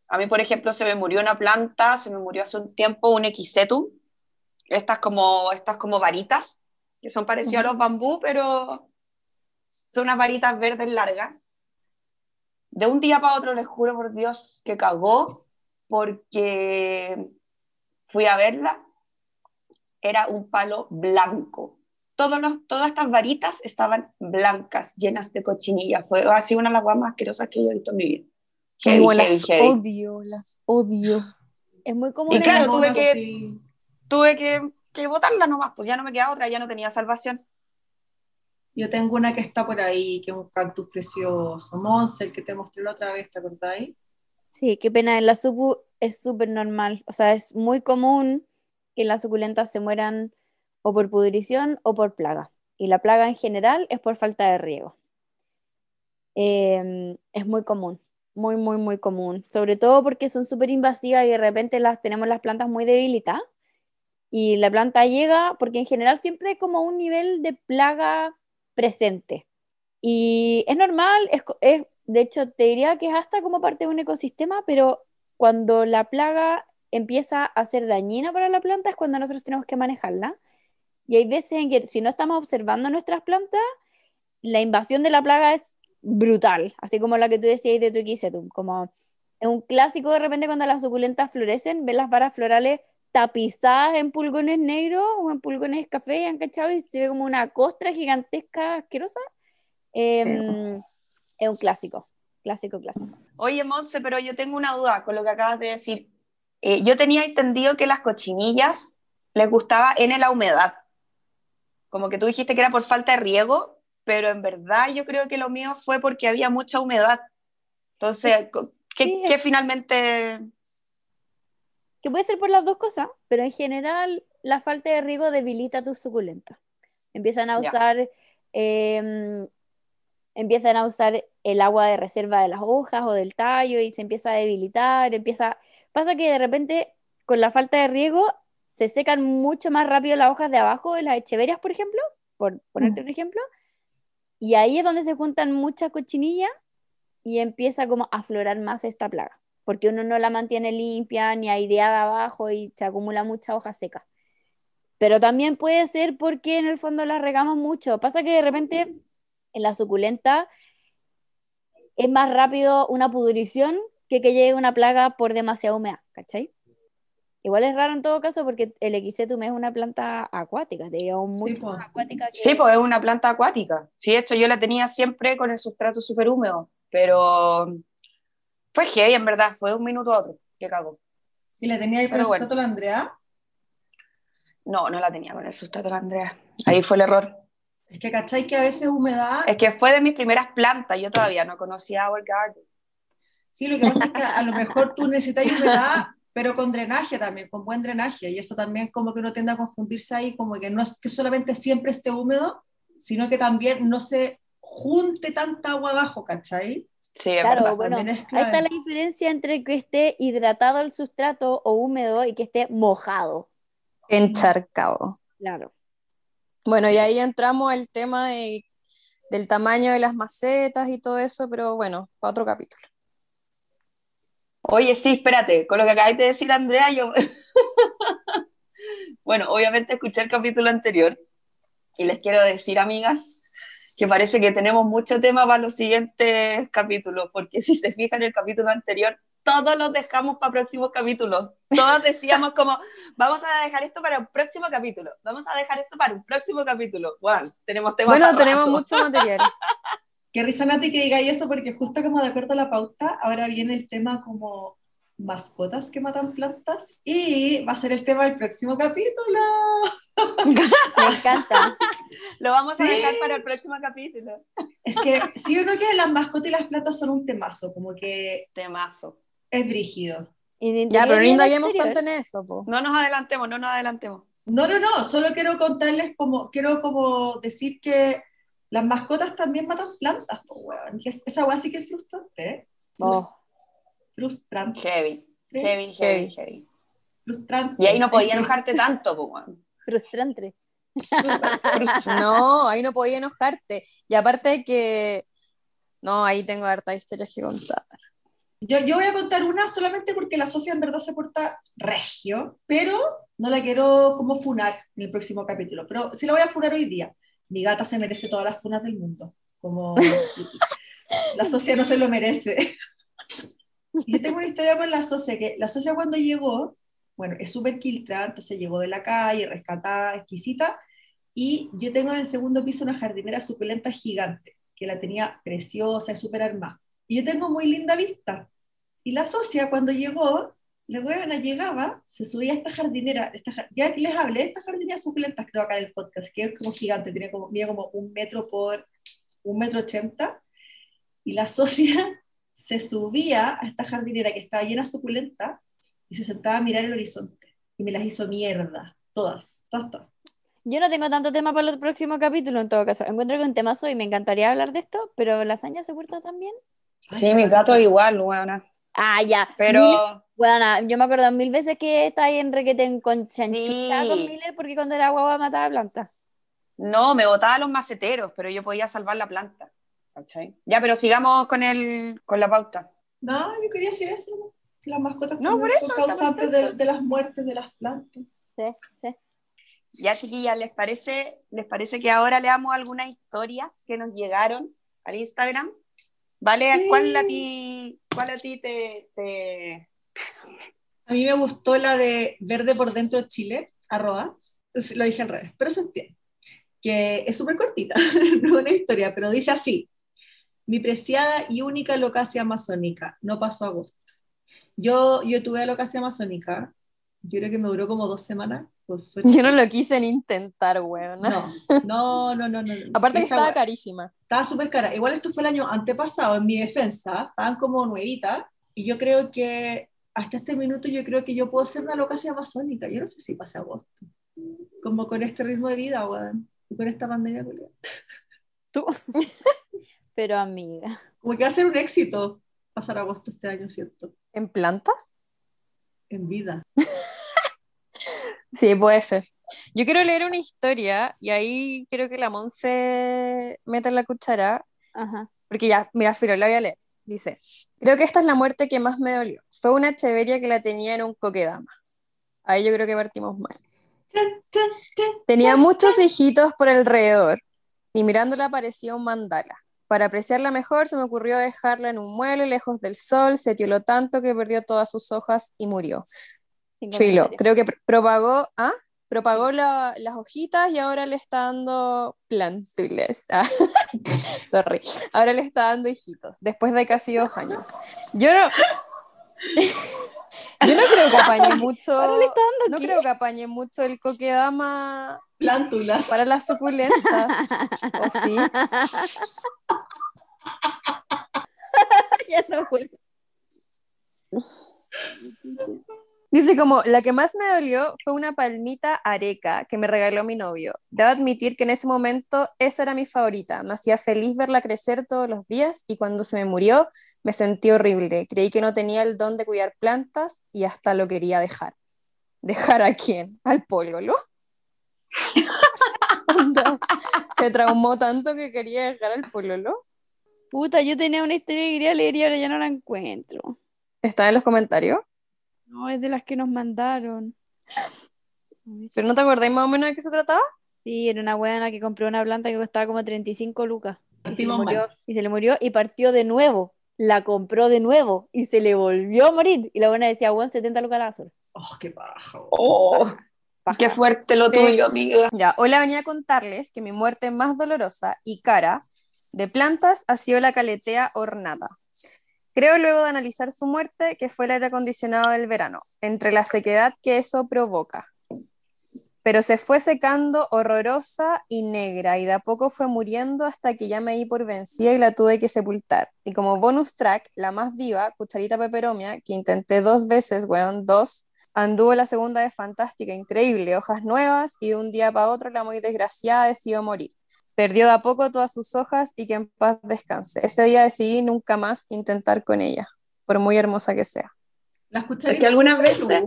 A mí, por ejemplo, se me murió una planta, se me murió hace un tiempo un equisetum. Estas como, estas como varitas, que son parecidas a los bambú, pero son unas varitas verdes largas. De un día para otro, les juro por Dios que cagó, porque fui a verla, era un palo blanco. Todos los, todas estas varitas estaban blancas, llenas de cochinillas. Fue así una de las guas más asquerosas que yo he visto en mi vida. Heavy, Igual heavy, las heavy. odio, las odio. Es muy común. Y claro, la- tuve que-. Tuve que, que botarla nomás, pues ya no me queda otra, ya no tenía salvación. Yo tengo una que está por ahí, que es un cactus precioso. Monse, el que te mostré la otra vez, ¿te acordáis? Sí, qué pena, en la supu es súper normal. O sea, es muy común que las suculentas se mueran o por pudrición o por plaga. Y la plaga en general es por falta de riego. Eh, es muy común, muy, muy, muy común. Sobre todo porque son súper invasivas y de repente las tenemos las plantas muy debilitadas. Y la planta llega porque en general siempre hay como un nivel de plaga presente. Y es normal, es, es- de hecho te diría que es hasta como parte de un ecosistema, pero cuando la plaga empieza a ser dañina para la planta es cuando nosotros tenemos que manejarla. Y hay veces en que si no estamos observando nuestras plantas, la invasión de la plaga es brutal, así como la que tú decías de tu como es un clásico de repente cuando las suculentas florecen, ves las varas florales tapizadas en pulgones negros o en pulgones café, ¿han cachado? Y se ve como una costra gigantesca, asquerosa. Em, Es un clásico, clásico, clásico. Oye, Monse, pero yo tengo una duda con lo que acabas de decir. Eh, yo tenía entendido que las cochinillas les gustaba en la humedad. Como que tú dijiste que era por falta de riego, pero en verdad yo creo que lo mío fue porque había mucha humedad. Entonces, co- ¿qué, Sí, qué finalmente...? Que puede ser por las dos cosas, pero en general la falta de riego debilita tus suculentas. Empiezan a usar, em, empiezan a usar el agua de reserva de las hojas o del tallo y se empieza a debilitar, empieza, pasa que de repente con la falta de riego se secan mucho más rápido las hojas de abajo de las echeverias, por ejemplo, por ponerte un ejemplo, y ahí es donde se juntan muchas cochinillas y empieza como a aflorar más esta plaga, porque uno no la mantiene limpia ni aireada abajo y se acumula mucha hoja seca. Pero también puede ser porque en el fondo las regamos mucho. Pasa que de repente en la suculenta es más rápido una pudrición que que llegue una plaga por demasiada humedad, ¿cachai? Igual es raro en todo caso porque el equisetum es una planta acuática, te digo, mucho más acuática que... Sí, pues es una planta acuática. Sí, de hecho yo la tenía siempre con el sustrato súper húmedo, pero fue heavy en verdad, fue de un minuto a otro que cagó. ¿Y la tenía ahí con Pero el bueno. la Andrea? No, no la tenía con el sustrato la Andrea. Ahí fue el error. Es que, ¿cachai? Que a veces humedad... Es que fue de mis primeras plantas, yo todavía no conocía Our Garden. Sí, lo que pasa es que a lo mejor tú necesitas humedad, pero con drenaje también, con buen drenaje. Y eso también como que uno tiende a confundirse ahí, como que no es que solamente siempre esté húmedo, sino que también no se junte tanta agua abajo, ¿cachai? Sí, Claro, verdad. bueno, es ahí está la diferencia entre que esté hidratado el sustrato o húmedo y que esté mojado. Encharcado. Claro. Bueno, y ahí entramos al tema de, del tamaño de las macetas y todo eso, pero bueno, para otro capítulo. Oye, sí, espérate, con lo que acabáis de decir, Andrea, yo... bueno, obviamente escuché el capítulo anterior y les quiero decir, amigas, que parece que tenemos mucho tema para los siguientes capítulos, porque si se fijan en el capítulo anterior, todos los dejamos para próximos capítulos. Todos decíamos como, vamos a dejar esto para un próximo capítulo, vamos a dejar esto para un próximo capítulo. Bueno, tenemos temas Bueno, para tenemos rato. mucho material. Qué risa, Nati, que digáis eso, porque justo como de acuerdo a la pauta, ahora viene el tema como mascotas que matan plantas y va a ser el tema del próximo capítulo. Me encanta. Lo vamos a dejar para el próximo capítulo. Es que sí o no que las mascotas y las plantas son un temazo, como que Temazo. es brígido. Y Ya, pero no indaguemos tanto en eso, po. No nos adelantemos, no nos adelantemos. No, no, no, solo quiero contarles como, quiero como decir que las mascotas también matan plantas, po, weón. Esa weá sí que es frustrante, ¿eh? Oh, Frustrante. Heavy, heavy, Heavy. heavy. Frustrante. Y ahí no podía enojarte tanto, pues, frustrante. No, ahí no podía enojarte. Y aparte de que. No, ahí tengo hartas historias que contar. Yo, yo voy a contar una solamente porque la socia en verdad se porta regio, pero no la quiero como funar en el próximo capítulo. Pero sí la voy a funar hoy día. Mi gata se merece todas las funas del mundo. Como la socia no se lo merece. Yo tengo una historia con la socia, que la socia cuando llegó, bueno, es súper quiltra, entonces llegó de la calle, rescatada, exquisita, y yo tengo en el segundo piso una jardinera suculenta gigante, que la tenía preciosa y súper armada. Y yo tengo muy linda vista. Y la socia cuando llegó, la huevona llegaba, se subía a esta jardinera, esta, ya les hablé de estas jardineras suculentas, creo acá en el podcast, que es como gigante, tiene como, mide como un metro por un metro ochenta, y la socia se subía a esta jardinera que estaba llena de suculenta y se sentaba a mirar el horizonte. Y me las hizo mierda, todas, todas, todas. Yo no tengo tanto tema para el próximo capítulo en todo caso. Encuentro que un temazo y me encantaría hablar de esto, pero lasaña se porta también. Sí, mi gato igual, weona. Ah, ya. Pero Bueno, yo me acuerdo mil veces que está ahí en requeten con chanchita Sí. con Miller porque cuando era guagua mataba plantas. no, me botaba los maceteros, pero yo podía salvar la planta. ¿Cachai? Ya, pero sigamos con el, con la pauta. No, yo quería decir eso, las mascotas No, por son eso, está causantes de, de las muertes de las plantas. Sí, sí. Ya, chiquillas, ¿les parece, ¿les parece que ahora leamos algunas historias que nos llegaron al Instagram? ¿Vale? Sí. ¿Cuál a ti, cuál a ti te, te- A mí me gustó la de Verde por dentro de Chile, arroba, lo dije al revés, pero se entiende, que es súper cortita, no es una historia, pero dice así, mi preciada y única locacia amazónica, no pasó agosto. Yo, yo tuve locacia amazónica, yo creo que me duró como dos semanas. Yo no lo quise ni intentar, weón. No, no, no, no, no. Aparte que Esta estaba carísima. estaba súper cara. Igual esto fue el año antepasado, en mi defensa, estaban como nuevitas, y yo creo que hasta este minuto yo creo que yo puedo ser una locacia amazónica. Yo no sé si pasa agosto. Como con este ritmo de vida, weón. Y con esta pandemia, culiao. Tú. Pero amiga. Como que va a ser un éxito pasar agosto este año, ¿cierto? ¿En plantas? En vida. Sí, puede ser. Yo quiero leer una historia y ahí quiero que la Monse meta la cuchara, Ajá. porque ya, mira, Firo, la voy a leer. Dice, creo que esta es la muerte que más me dolió. Fue una cheveria que la tenía en un coquedama. Ahí yo creo que partimos mal. Tenía muchos hijitos por alrededor y mirándola parecía un mandala. Para apreciarla mejor se me ocurrió dejarla en un mueble lejos del sol, se tioló tanto que perdió todas sus hojas y murió. Filo, creo que pr- propagó, ¿ah? propagó la- las hojitas y ahora le está dando plántulas. Ah, Sorry. Ahora le está dando hijitos, después de casi dos años. Yo no, yo no creo que apañe mucho, no creo que apañe mucho el coquedama Plántulas. para las suculentas. ¿O sí? ya no. Dice como, la que más me dolió fue una palmita areca que me regaló mi novio. Debo admitir que en ese momento esa era mi favorita. Me hacía feliz verla crecer todos los días y cuando se me murió me sentí horrible. Creí que no tenía el don de cuidar plantas y hasta lo quería dejar. ¿Dejar a quién? ¿Al pololo? Se traumó tanto que quería dejar al pololo. Puta, yo tenía una historia que quería leer y ahora ya no la encuentro. Está en los comentarios. No, es de las que nos mandaron. ¿Pero no te acordáis más o menos de qué se trataba? Sí, era una buena que compró una planta que costaba como 35 lucas. Y se, murió, y se le murió y partió de nuevo. La compró de nuevo y se le volvió a morir. Y la buena decía, bueno, 70 lucas la basura. Oh, qué paja. Oh, Paja. qué fuerte lo Sí. tuyo, amiga. Ya, hoy la venía a contarles que mi muerte más dolorosa y cara de plantas ha sido la caletea ornata. Creo luego de analizar su muerte que fue el aire acondicionado del verano, entre la sequedad que eso provoca. Pero se fue secando horrorosa y negra y de a poco fue muriendo hasta que ya me di por vencida y la tuve que sepultar. Y como bonus track, la más diva, Cucharita Peperomia, que intenté dos veces, weón, dos, anduvo la segunda vez fantástica, increíble, hojas nuevas y de un día para otro la muy desgraciada decidió morir. Perdió de a poco todas sus hojas y que en paz descanse. Ese día decidí nunca más intentar con ella, por muy hermosa que sea. Las Porque cucharitas algunas son veces-.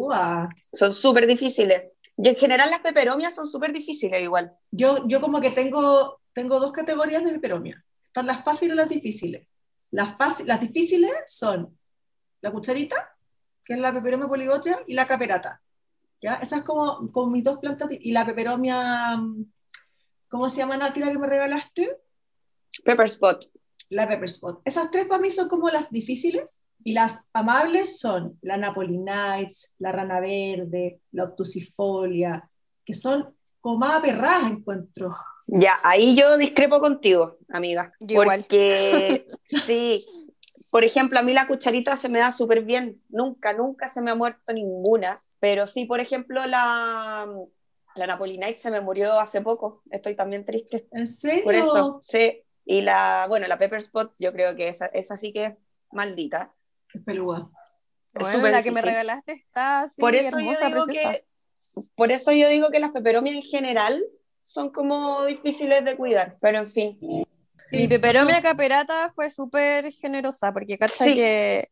Son súper difíciles. Y en general las peperomias son súper difíciles igual. Yo, yo como que tengo, tengo dos categorías de peperomia. Están las fáciles y las difíciles. Las, fácil- las difíciles son la cucharita, que es la peperomia poligotria, y la caperata. ¿Ya? Esas como, como mis dos plantas. Y la peperomia, mm, ¿cómo se llama Nati la que me regalaste? Pepper spot. La pepper spot. Esas tres para mí son como las difíciles. Y las amables son la Napoli Nights, la rana verde, la obtusifolia, que son como más aperradas encuentro. Ya, ahí yo discrepo contigo, amiga. Yo igual. Porque sí, por ejemplo, a mí la cucharita se me da súper bien. Nunca, nunca se me ha muerto ninguna. Pero sí, por ejemplo, la, la Napolinite se me murió hace poco. Estoy también triste. ¿En serio? Por eso, sí. Y la, bueno, la Pepper Spot, yo creo que esa, esa sí que es maldita. Es peluda. Es Bueno, la que me regalaste está así, por eso hermosa, yo digo preciosa. que por eso yo digo que las peperomias en general son como difíciles de cuidar, pero en fin. Mi peperomia caperata fue súper generosa, porque cacha Sí. que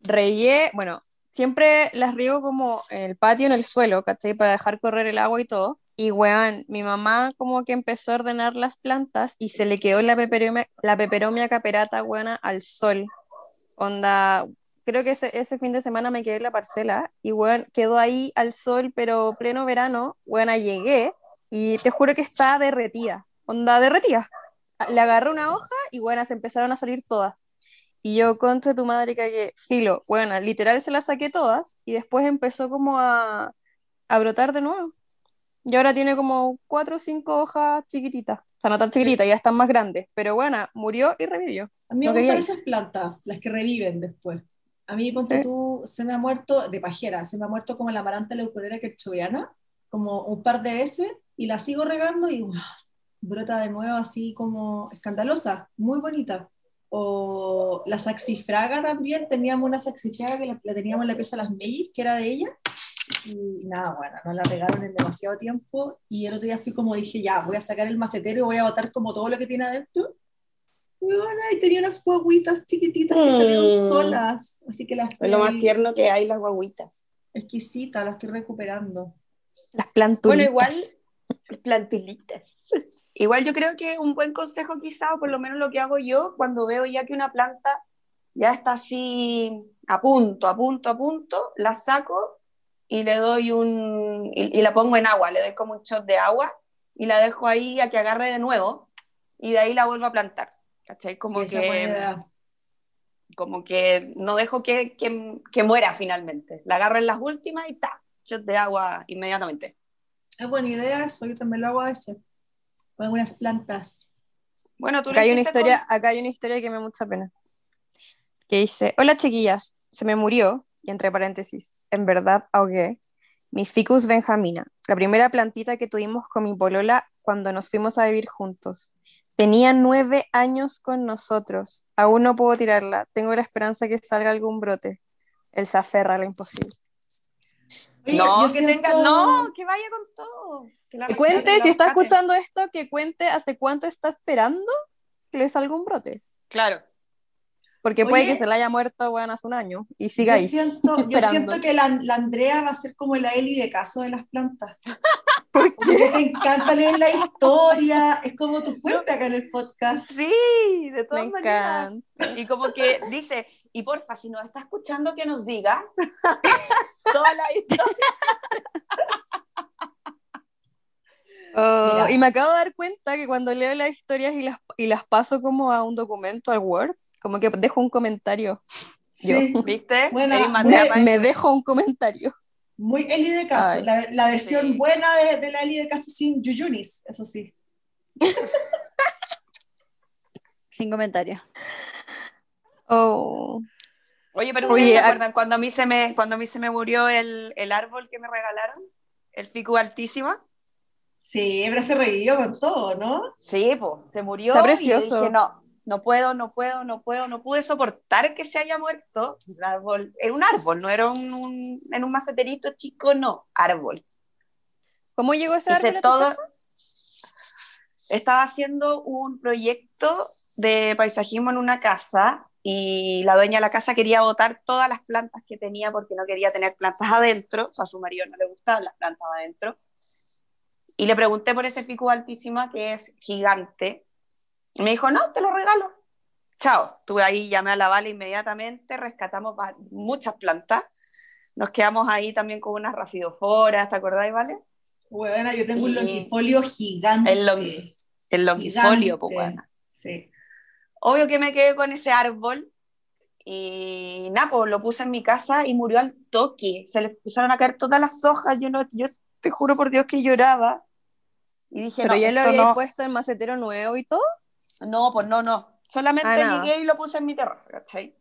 regué, bueno, siempre las riego como en el patio, en el suelo, ¿cachai? Para dejar correr el agua y todo. Y weón, mi mamá como que empezó a ordenar las plantas y se le quedó la peperomia, la peperomia caperata, weona, al sol. Onda, creo que ese, ese fin de semana me quedé en la parcela y weón, quedó ahí al sol, pero pleno verano, weona, llegué y te juro que está derretida, onda derretida le agarré una hoja y bueno, se empezaron a salir todas. Y yo contra tu madre cagué, filo, bueno, literal se las saqué todas y después empezó como a, a brotar de nuevo. Y ahora tiene como cuatro o cinco hojas chiquititas. O sea, no tan chiquititas, ya están más grandes. Pero bueno, murió y revivió. A mí No me gustan esas plantas, las que reviven después. A mí, ponte Sí. tú, se me ha muerto, de pajera, se me ha muerto como la amaranta leuconera querchoviana, como un par de veces, y la sigo regando y brota de nuevo así como escandalosa, muy bonita. O la saxifraga también, teníamos una saxifraga que la, la teníamos en la pieza de las Meyer, que era de ella, y nada, bueno, nos la regaron en demasiado tiempo, y el otro día fui como dije, ya, voy a sacar el macetero y voy a botar como todo lo que tiene adentro, Weona, y tenía unas guaguitas chiquititas que salieron Mm. solas, así que las Es lo más tierno que hay, las guaguitas. exquisitas, las estoy recuperando. Las plantulitas. Bueno, igual, plantilitas. Igual yo creo que un buen consejo quizá, o por lo menos lo que hago yo, cuando veo ya que una planta ya está así a punto, a punto, a punto, la saco y le doy un, y, y la pongo en agua, le doy como un shot de agua y la dejo ahí a que agarre de nuevo y de ahí la vuelvo a plantar. ¿Cachai? Como Sí, que como que no dejo que, que, que muera finalmente. La agarro en las últimas y ta, shot de agua inmediatamente. Es buena idea eso, yo también lo hago a veces. Con algunas plantas. Bueno, tú lo Acá hay una historia, acá hay una historia que me da mucha pena. Que dice, hola chiquillas, se me murió, y entre paréntesis, en verdad ahogué, mi ficus benjamina, la primera plantita que tuvimos con mi polola cuando nos fuimos a vivir juntos. Tenía nueve años con nosotros, aún no puedo tirarla, tengo la esperanza que salga algún brote. Él se aferra a lo imposible. No, que siento- tenga, no, que vaya con todo. Que cuente, si está escuchando esto, que cuente hace cuánto está esperando que le salga un brote. Claro. Porque puede Oye, que se le haya muerto, bueno, hace un año y Yo siga ahí. siento, yo siento que la, la Andrea va a ser como la Eli de caso de las plantas. ¿Por Porque te encanta leer la historia, es como tu fuerte acá en el podcast. Sí, de Me todas maneras. encanta. Y como que dice, y porfa, si nos está escuchando, que nos diga toda la historia. Oh, y me acabo de dar cuenta que cuando leo las historias y las, y las paso como a un documento, al Word, como que dejo un comentario. Yo. ¿Viste? Matea Me, me dejo un comentario. muy Eli de caso. La, la versión Sí. buena de, de la Eli de caso sin Yuyunis, eso sí. Sin comentarios. Oh. Oye, pero Oye, ¿ustedes se acuerdan cuando a mí se me, cuando a mí se me murió el, el árbol que me regalaron? El ficu altísima. Sí, pero se revivió con todo, ¿no? Sí, pues, se murió. Está precioso. yo dije, no, no puedo, no puedo, no puedo, no pude soportar que se haya muerto. Un árbol, es un árbol, no era un, un- en un maceterito chico, no, árbol. ¿Cómo llegó ese Hice árbol a tu todo. casa? Estaba haciendo un proyecto de paisajismo en una casa y la dueña de la casa quería botar todas las plantas que tenía porque no quería tener plantas adentro, o sea, a su marido no le gustaban las plantas adentro. Y le pregunté por ese pico altísima que es gigante. Y me dijo, no, te lo regalo. Chao. Estuve ahí, llamé a la Vale inmediatamente, rescatamos muchas plantas. Nos quedamos ahí también con unas rafidoforas, ¿te acordáis, Vale? Bueno, yo tengo un Sí. longifolio gigante. El, long- el longifolio, pues bueno. Sí. Obvio que me quedé con ese árbol y nada, pues lo puse en mi casa y murió al toque. Se le empezaron a caer todas las hojas. Yo, no, yo te juro por Dios que lloraba. Y dije, Pero no, ya lo había no. puesto en macetero nuevo y todo. No, pues no, no. Solamente Ah, llegué y lo puse en mi terraza, ¿cachai?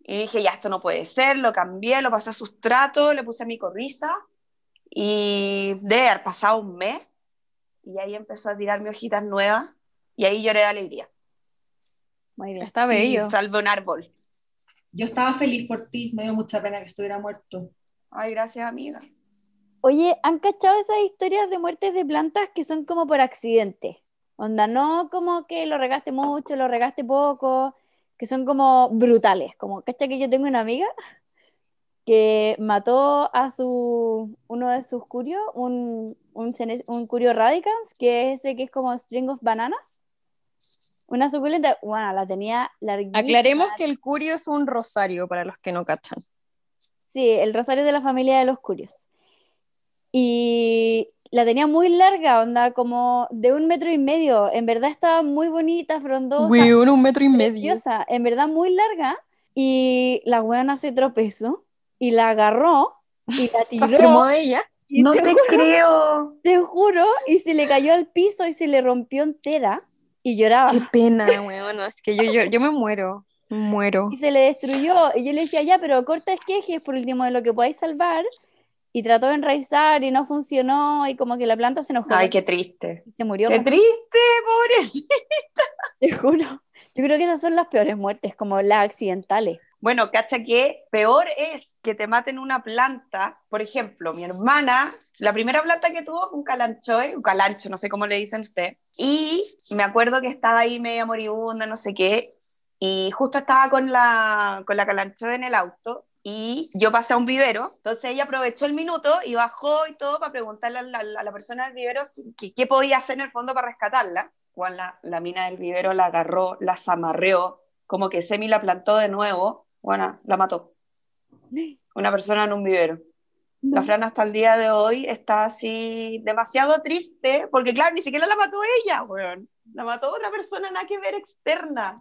Y dije, ya, esto no puede ser, lo cambié, lo pasé a sustrato, le puse mi corrisa y debe haber pasado un mes y ahí empezó a tirarme hojitas nuevas y ahí lloré de alegría. Muy bien. Está bello. Salve un árbol. Yo estaba feliz por ti, me dio mucha pena que estuviera muerto. Ay, gracias, amiga. Oye, ¿han cachado esas historias de muertes de plantas que son como por accidente? Onda, no como que lo regaste mucho, lo regaste poco, que son como brutales. Como, ¿cacha que yo tengo una amiga que mató a su uno de sus curios, un, un, un curio radicans, que es ese que es como string of bananas? Una suculenta, bueno, la tenía larguísima. Aclaremos que el curio es un rosario para los que no cachan. Sí, el rosario de la familia de los curios. Y la tenía muy larga, onda, como de un metro y medio. En verdad estaba muy bonita, frondosa, Weón, un metro y medio. preciosa, en verdad muy larga. Y la buena se tropezó y la agarró y la Se tiró. afirmó de ella. y No te, te juro, creo. te juro, y se le cayó al piso y se le rompió entera y lloraba. Qué pena, weón. Es que yo, yo, yo me muero. Muero. y se le destruyó. Y yo le decía, ya, pero corta esquejes por último de lo que podáis salvar. Y trató de enraizar y no funcionó. Y como que la planta se enojó Ay, qué triste. se murió. Qué triste, pobrecito. Te juro. Yo creo que esas son las peores muertes, como las accidentales. Bueno, cacha que peor es que te maten una planta. Por ejemplo, mi hermana, la primera planta que tuvo fue un calanchoe, un calancho, no sé cómo le dicen usted. Y me acuerdo que estaba ahí media moribunda, no sé qué. Y justo estaba con la, con la calanchoe en el auto. Y yo pasé a un vivero, entonces ella aprovechó el minuto y bajó y todo para preguntarle a la, a la persona del vivero qué, qué podía hacer en el fondo para rescatarla. Juan, la, la mina del vivero la agarró, la zamarreó, como que Semi la plantó de nuevo, bueno, la mató. Una persona en un vivero. La Fran hasta el día de hoy está así demasiado triste, porque claro, ni siquiera la mató ella, weón. La mató otra persona, nada que ver, externa.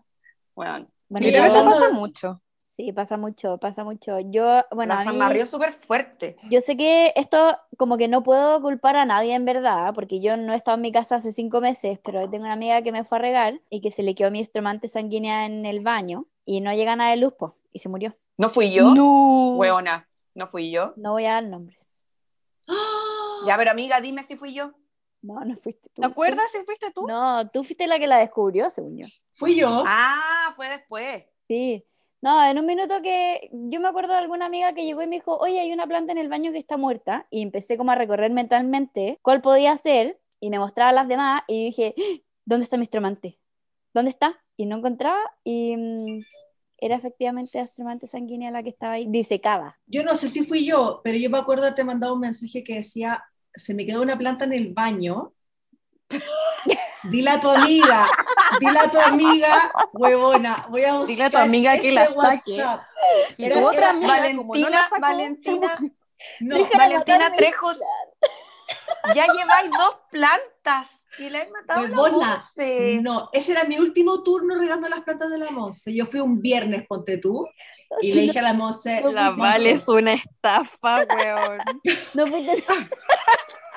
Weón. Bueno, Mira, creo que eso pasa mucho. Sí, pasa mucho, pasa mucho. Yo, bueno, la súper fuerte. yo sé que esto como que no puedo culpar a nadie en verdad, porque yo no he estado en mi casa hace cinco meses, pero tengo una amiga que me fue a regar y que se le quedó mi instrumante sanguínea en el baño y no llega nada de luz, po, y se murió. No fui yo, No. weona, no fui yo. No voy a dar nombres. Ya, pero amiga, dime si fui yo. No, no fuiste tú. ¿Te acuerdas si fuiste tú? No, tú fuiste la que la descubrió, según yo. Fui yo. Ah, fue después. Sí. No, en un minuto que yo me acuerdo de alguna amiga que llegó y me dijo, oye, hay una planta en el baño que está muerta. Y empecé como a recorrer mentalmente cuál podía ser. Y me mostraba las demás y dije, "¡Ah! ¿dónde está mi estromante? ¿Dónde está? Y no encontraba. Y mm, era efectivamente la estromante sanguínea la que estaba ahí disecada. Yo no sé si fui yo, pero yo me acuerdo de te mandado un mensaje que decía, se me quedó una planta en el baño. Dile a tu amiga, dile a tu amiga, huevona, voy a buscar Dile a tu amiga que la saque. WhatsApp. Y Era- tu otra amiga, como no la Valentina, sacó, Valentina. No, Valentina. Trejos, ya lleváis dos plantas y le he matado la no, ese era mi último turno regando las plantas de la Monse. Yo fui un viernes, ponte tú, y le dije a la Monse, La Monse, Vale es una estafa, weón. No fuiste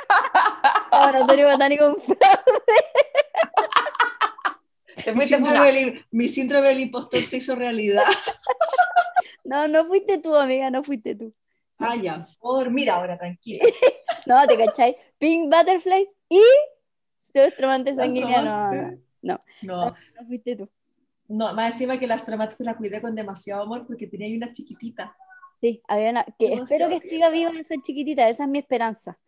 Ahora Antonio Botánico un fraude. Mi síndrome, del, mi síndrome del impostor se hizo realidad. No, no fuiste tú, amiga, no fuiste tú. Ah, ya. Puedo dormir ahora, tranquila. No, ¿te cachai? Pink Butterflies y Astromantes sanguínea. No, no, no, No, no fuiste tú. no, más encima que la astromantes la cuidé con demasiado amor porque tenía ahí una chiquitita. Sí, había una, que espero que siga viva esa chiquitita, esa es mi esperanza.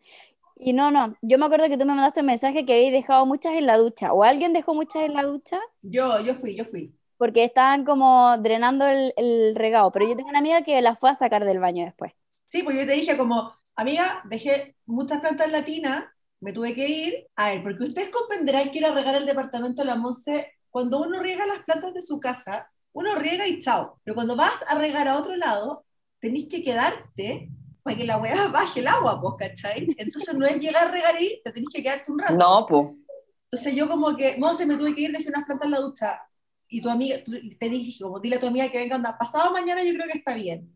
Y no, no, yo me acuerdo que tú me mandaste un mensaje que habéis dejado muchas en la ducha, o alguien dejó muchas en la ducha, Yo, yo fui, yo fui. porque estaban como drenando el, el regado, pero yo tengo una amiga que las fue a sacar del baño después. Sí, porque yo te dije como, amiga, dejé muchas plantas latinas, me tuve que ir. A ver, porque ustedes comprenderán que ir a regar el departamento de la Monse, cuando uno riega las plantas de su casa, uno riega y chao. Pero cuando vas a regar a otro lado, tenés que quedarte para que la weá baje el agua, pues, ¿cachai? Entonces no es llegar a regar ahí, te tenés que quedarte un rato. No, pues. Entonces yo como que, Monse, me tuve que ir, dejé unas plantas en la ducha. Y tu amiga, te dije, como, dile a tu amiga que venga, anda, pasado mañana yo creo que está bien.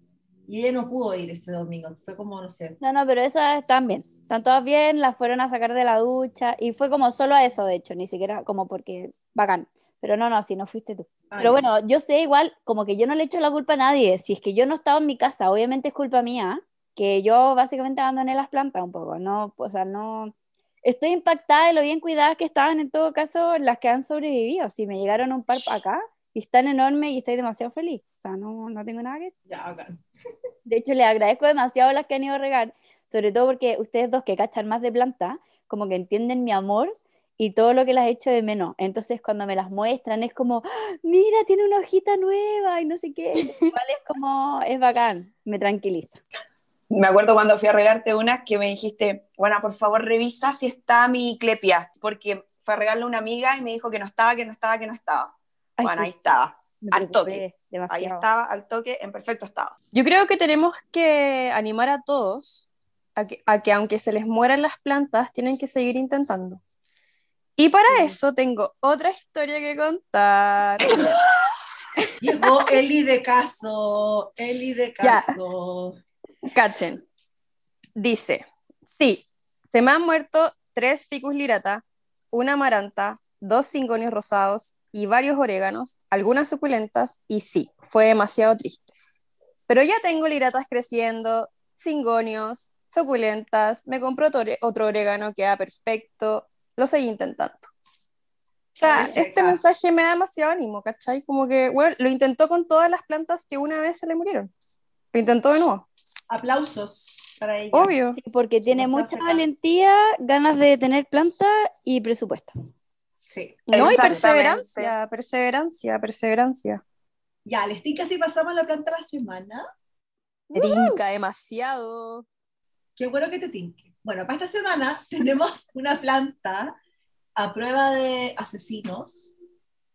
Y ella no pudo ir ese domingo, fue como, no sé, No, no, pero esas están bien, están todas bien, las fueron a sacar de la ducha, y fue como solo a eso, de hecho, ni siquiera como porque bacán. Pero no, no, si no fuiste tú. Ay, Pero bueno, yo sé igual, como que yo no le echo la culpa a nadie. Si es que yo no estaba en mi casa, obviamente es culpa mía, que yo básicamente abandoné las plantas un poco, ¿no? O sea, no... Estoy impactada de lo bien cuidadas que estaban en todo caso las que han sobrevivido. Si me llegaron un par pa' acá y están enormes y estoy demasiado feliz. O sea, no, no tengo nada que decir. ya, bacán. De hecho, les agradezco demasiado a las que han ido a regar, sobre todo porque ustedes dos que cachan más de planta, como que entienden mi amor y todo lo que las he hecho de menos. Entonces, cuando me las muestran, es como, "Ah, mira, tiene una hojita nueva y no sé qué. Igual es como, es bacán, me tranquiliza. Me acuerdo cuando fui a regarte unas que me dijiste, bueno, por favor revisa si está mi clepia, porque fue a regarle a una amiga y me dijo que no estaba, que no estaba, que no estaba. Ay, bueno, sí, ahí estaba, me al toque. preocupé ahí demasiado. estaba, al toque, en perfecto estado. Yo creo que tenemos que animar a todos a que, a que aunque se les mueran las plantas, tienen que seguir intentando. Y para Sí. eso tengo otra historia que contar. Llegó Eli de caso, Eli de Ya. Cachen. Dice, sí, se me han muerto tres ficus lirata, una amaranta, dos cingonios rosados y varios oréganos, algunas suculentas, y sí, fue demasiado triste. Pero ya tengo liratas creciendo, cingonios, suculentas, me compró otro, otro orégano que era perfecto, lo seguí intentando. O sea, Ay, este mensaje me da demasiado ánimo, ¿cachai? Como que, bueno, lo intentó con todas las plantas que una vez se le murieron. Lo intentó de nuevo. Aplausos para ella. Obvio. Sí, porque tiene mucha seca. valentía, ganas de tener planta y presupuesto. Sí. No, y perseverancia, perseverancia, perseverancia. Ya, les tinca si pasamos a la planta la semana. Me tinca demasiado. Qué bueno que te tinque. Bueno, para esta semana tenemos una planta a prueba de asesinos.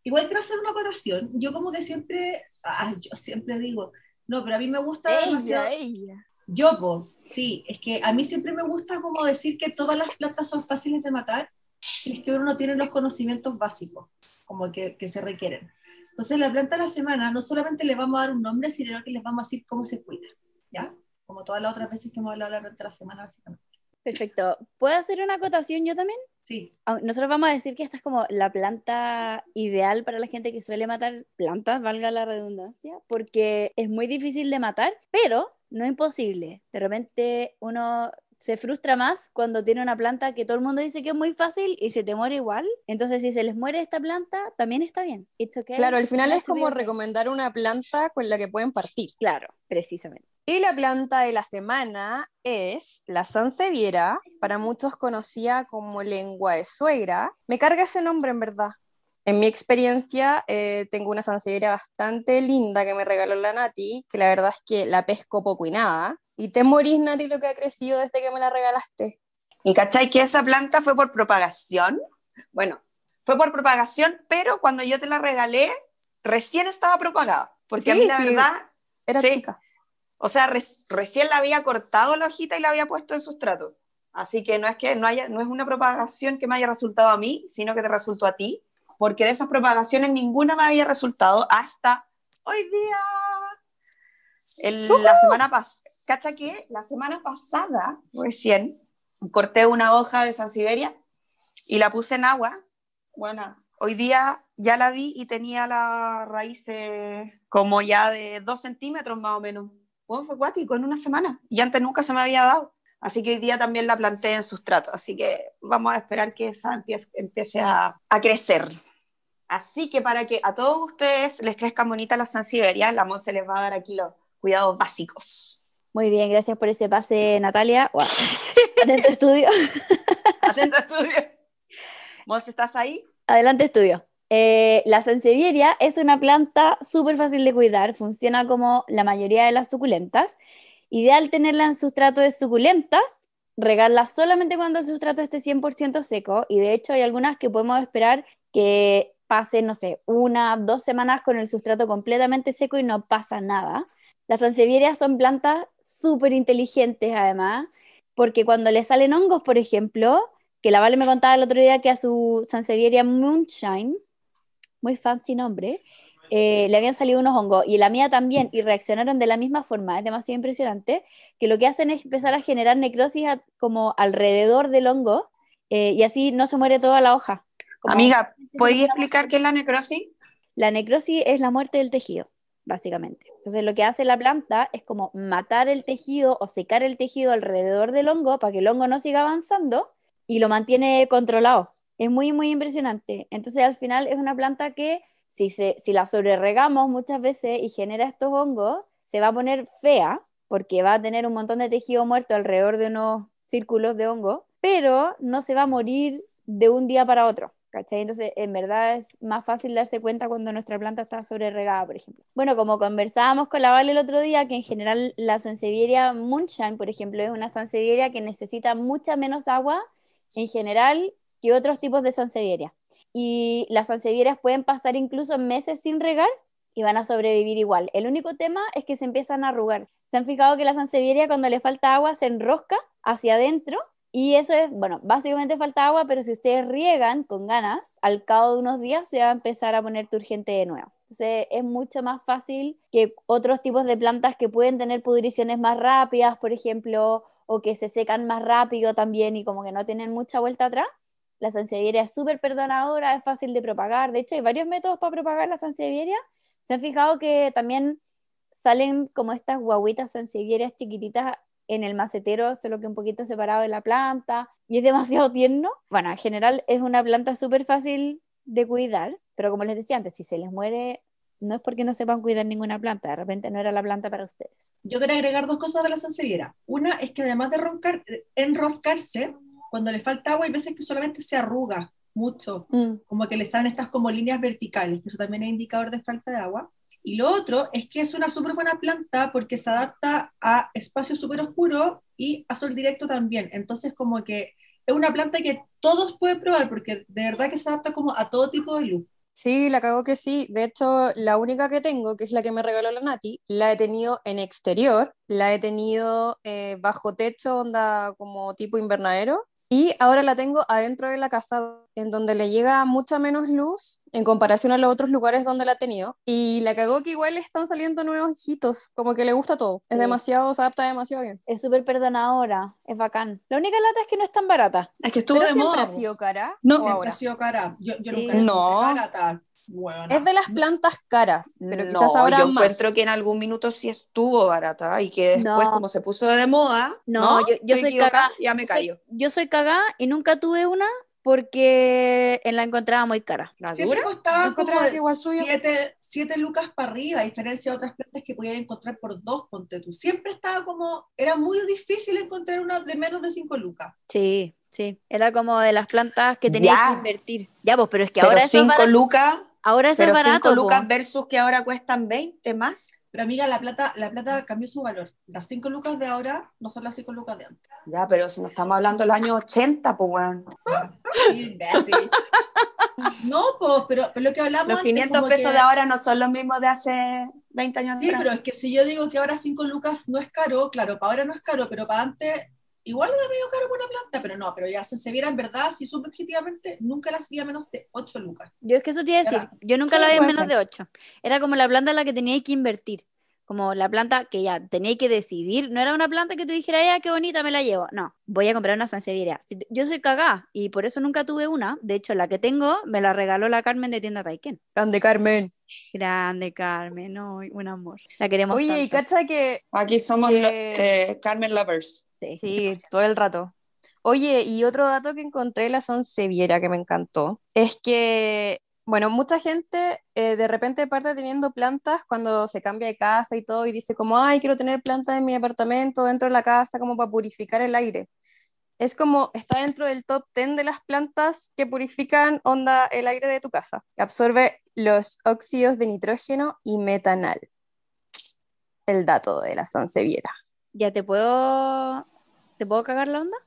Igual quiero hacer una acotación. Yo como que siempre, ah, yo siempre digo, no, pero a mí me gusta demasiado. ella. Yo, pues, sí, es que a mí siempre me gusta como decir que todas las plantas son fáciles de matar si es que uno no tiene los conocimientos básicos, como que, que se requieren. Entonces, la planta de la semana no solamente le vamos a dar un nombre, sino que les vamos a decir cómo se cuida, ¿ya? Como todas las otras veces que hemos hablado de la planta de la semana, básicamente. Perfecto. ¿Puedo hacer una acotación yo también? Sí, Nosotros vamos a decir que esta es como la planta ideal para la gente que suele matar plantas, valga la redundancia, porque es muy difícil de matar, pero no imposible. De repente uno se frustra más cuando tiene una planta que todo el mundo dice que es muy fácil y se te muere igual. Entonces, si se les muere esta planta, también está bien. It's okay. Claro, al final es como recomendar una planta con la que pueden partir. Claro, precisamente. Y la planta de la semana es la sansevieria, para muchos conocida como lengua de suegra. Me carga ese nombre en verdad. En mi experiencia, eh, tengo una sansevieria bastante linda que me regaló la Nati, que la verdad es que la pesco poco y nada. Y te morís, Nati, lo que ha crecido desde que me la regalaste. ¿Y cachai que esa planta fue por propagación? Bueno, fue por propagación, pero cuando yo te la regalé, recién estaba propagada. Porque a mí la sí. verdad, Era Sí. chica. O sea, res- recién la había cortado la hojita y la había puesto en sustrato. Así que no es que no haya, no es una propagación que me haya resultado a mí, sino que te resultó a ti, porque de esas propagaciones ninguna me había resultado hasta hoy día. El- La semana pasada, ¿cacha qué? La semana pasada, recién, corté una hoja de Sansiberia y la puse en agua Bueno, hoy día ya la vi y tenía la raíz como ya de dos centímetros más o menos. Bueno, fue acuático en una semana y antes nunca se me había dado. Así que hoy día también la planté en sustrato. Así que vamos a esperar que esa empiece, empiece a, a, crecer. Así que para que a todos ustedes les crezcan bonitas las sansevieria, la Mon se les va a dar aquí los cuidados básicos. Muy bien, gracias por ese pase, Natalia. Wow. Atento estudio. Atento estudio. ¿Vos estás ahí? Adelante, estudio. Eh, la sansevieria es una planta súper fácil de cuidar, funciona como la mayoría de las suculentas. Ideal tenerla en sustrato de suculentas, regarla solamente cuando el sustrato esté 100% seco y de hecho hay algunas que podemos esperar que pasen, no sé, una, dos semanas con el sustrato completamente seco y no pasa nada. Las sansevierias son plantas súper inteligentes además, porque cuando le salen hongos, por ejemplo, que la Vale me contaba el otro día que a su Sansevieria Moonshine, muy fancy nombre, eh, le habían salido unos hongos y la mía también y reaccionaron de la misma forma, es demasiado impresionante, que lo que hacen es empezar a generar necrosis como alrededor del hongo eh, y así no se muere toda la hoja. Amiga, ¿podéis explicar qué es la necrosis? La necrosis es la muerte del tejido, básicamente. Entonces lo que hace la planta es como matar el tejido o secar el tejido alrededor del hongo para que el hongo no siga avanzando y lo mantiene controlado. Es muy, muy impresionante. Entonces, al final es una planta que si, se, si la sobreregamos muchas veces y genera estos hongos, se va a poner fea porque va a tener un montón de tejido muerto alrededor de unos círculos de hongo, pero no se va a morir de un día para otro. ¿cachai? Entonces, en verdad es más fácil darse cuenta cuando nuestra planta está sobreregada, por ejemplo. Bueno, como conversábamos con la Vale el otro día, que en general la sansevieria Moonshine, por ejemplo, es una sansevieria que necesita mucha menos agua en general que otros tipos de sansevieria. Y las sansevierias pueden pasar incluso meses sin regar y van a sobrevivir igual. El único tema es que se empiezan a arrugar. ¿Se han fijado que la sansevieria cuando le falta agua se enrosca hacia adentro? Y eso es, bueno, básicamente falta agua, pero si ustedes riegan con ganas, al cabo de unos días se va a empezar a poner turgente de nuevo. Entonces es mucho más fácil que otros tipos de plantas que pueden tener pudriciones más rápidas, por ejemplo, o que se secan más rápido también y como que no tienen mucha vuelta atrás. La sansevieria es súper perdonadora, es fácil de propagar. De hecho, hay varios métodos para propagar la sansevieria. Se han fijado que también salen como estas guaguitas sansevierias chiquititas en el macetero, solo que un poquito separado de la planta, y es demasiado tierno. Bueno, en general es una planta súper fácil de cuidar, pero como les decía antes, si se les muere no es porque no sepan cuidar ninguna planta, de repente no era la planta para ustedes. Yo quiero agregar dos cosas de la sansevieria. Una es que además de roncar, enroscarse, cuando le falta agua hay veces que solamente se arruga mucho, mm. como que le salen estas como líneas verticales, que eso también es indicador de falta de agua. Y lo otro es que es una súper buena planta porque se adapta a espacios súper oscuros y a sol directo también. Entonces como que es una planta que todos pueden probar porque de verdad que se adapta como a todo tipo de luz. Sí, la cago que sí. De hecho, la única que tengo, que es la que me regaló la Nati, la he tenido en exterior, la he tenido eh, bajo techo, onda como tipo invernadero, y ahora la tengo adentro de la casa, en donde le llega mucha menos luz en comparación a los otros lugares donde la he tenido. Y la cagó que igual están saliendo nuevos hijitos, como que le gusta todo. Es demasiado, se adapta demasiado bien. Es súper perdonadora, es bacán. La única lata es que no es tan barata. Es que estuvo ¿Pero de moda. ha sido cara? No, siempre ha sido cara. Yo, yo nunca no. barata. Es de las plantas caras, pero quizás no, ahora yo más. encuentro que en algún minuto sí estuvo barata y que después No. como se puso de moda, No, yo- yo soy cagá. ya me callo. Yo soy cagá y nunca tuve una porque la encontraba muy cara. ¿La Siempre dura? costaba como que igual suyo. 7 lucas para arriba, a diferencia de otras plantas que podías encontrar por dos, ponte tú. Siempre estaba como, era muy difícil encontrar una de menos de 5 lucas. Sí, sí. Era como de las plantas que tenías Ya. que invertir. Ya, pues, pero es que Pero ahora eso es 5 barato. lucas, Ahora pero es 5 barato. lucas po. versus que ahora cuestan 20 más. Pero amiga, la plata, la plata cambió su valor. Las 5 lucas de ahora no son las 5 lucas de antes. Ya, pero si no estamos hablando de los años 80, pues bueno. Imbécil. No, pues, pero, pero lo que hablamos Los antes, 500 como pesos que- de ahora no son los mismos de hace 20 años Sí, atrás. pero es que si yo digo que ahora 5 lucas no es caro, claro, para ahora no es caro, pero para antes igual era medio caro por una planta, pero no, pero ya se, se viera en verdad, si supe objetivamente, nunca las vi a menos de 8 lucas. Yo es que eso te iba a decir. Yo nunca la vi puede menos ser. de 8. Era como la planta en la que tenía que invertir. Como la planta que ya tenía que decidir, no era una planta que tú dijeras, ya, qué bonita, me la llevo. No, voy a comprar una sansevieria. Si yo soy cagá y por eso nunca tuve una. De hecho, la que tengo me la regaló la Carmen de tienda Taiken. Grande Carmen. Grande Carmen, no, un amor. La queremos Oye, y cacha que Aquí somos Que- lo- eh, Carmen Lovers. Sí. Sí, todo el rato. Oye, y otro dato que encontré en la Sansevieria que me encantó es que, bueno, mucha gente eh, de repente parte teniendo plantas cuando se cambia de casa y todo y dice como, ay, quiero tener plantas en mi apartamento, dentro de la casa, como para purificar el aire. Es como, está dentro del top 10 de las plantas que purifican onda el aire de tu casa. Absorbe los óxidos de nitrógeno y metanal. El dato de la Sansevieria. Ya te puedo. ¿Te puedo cagar la onda?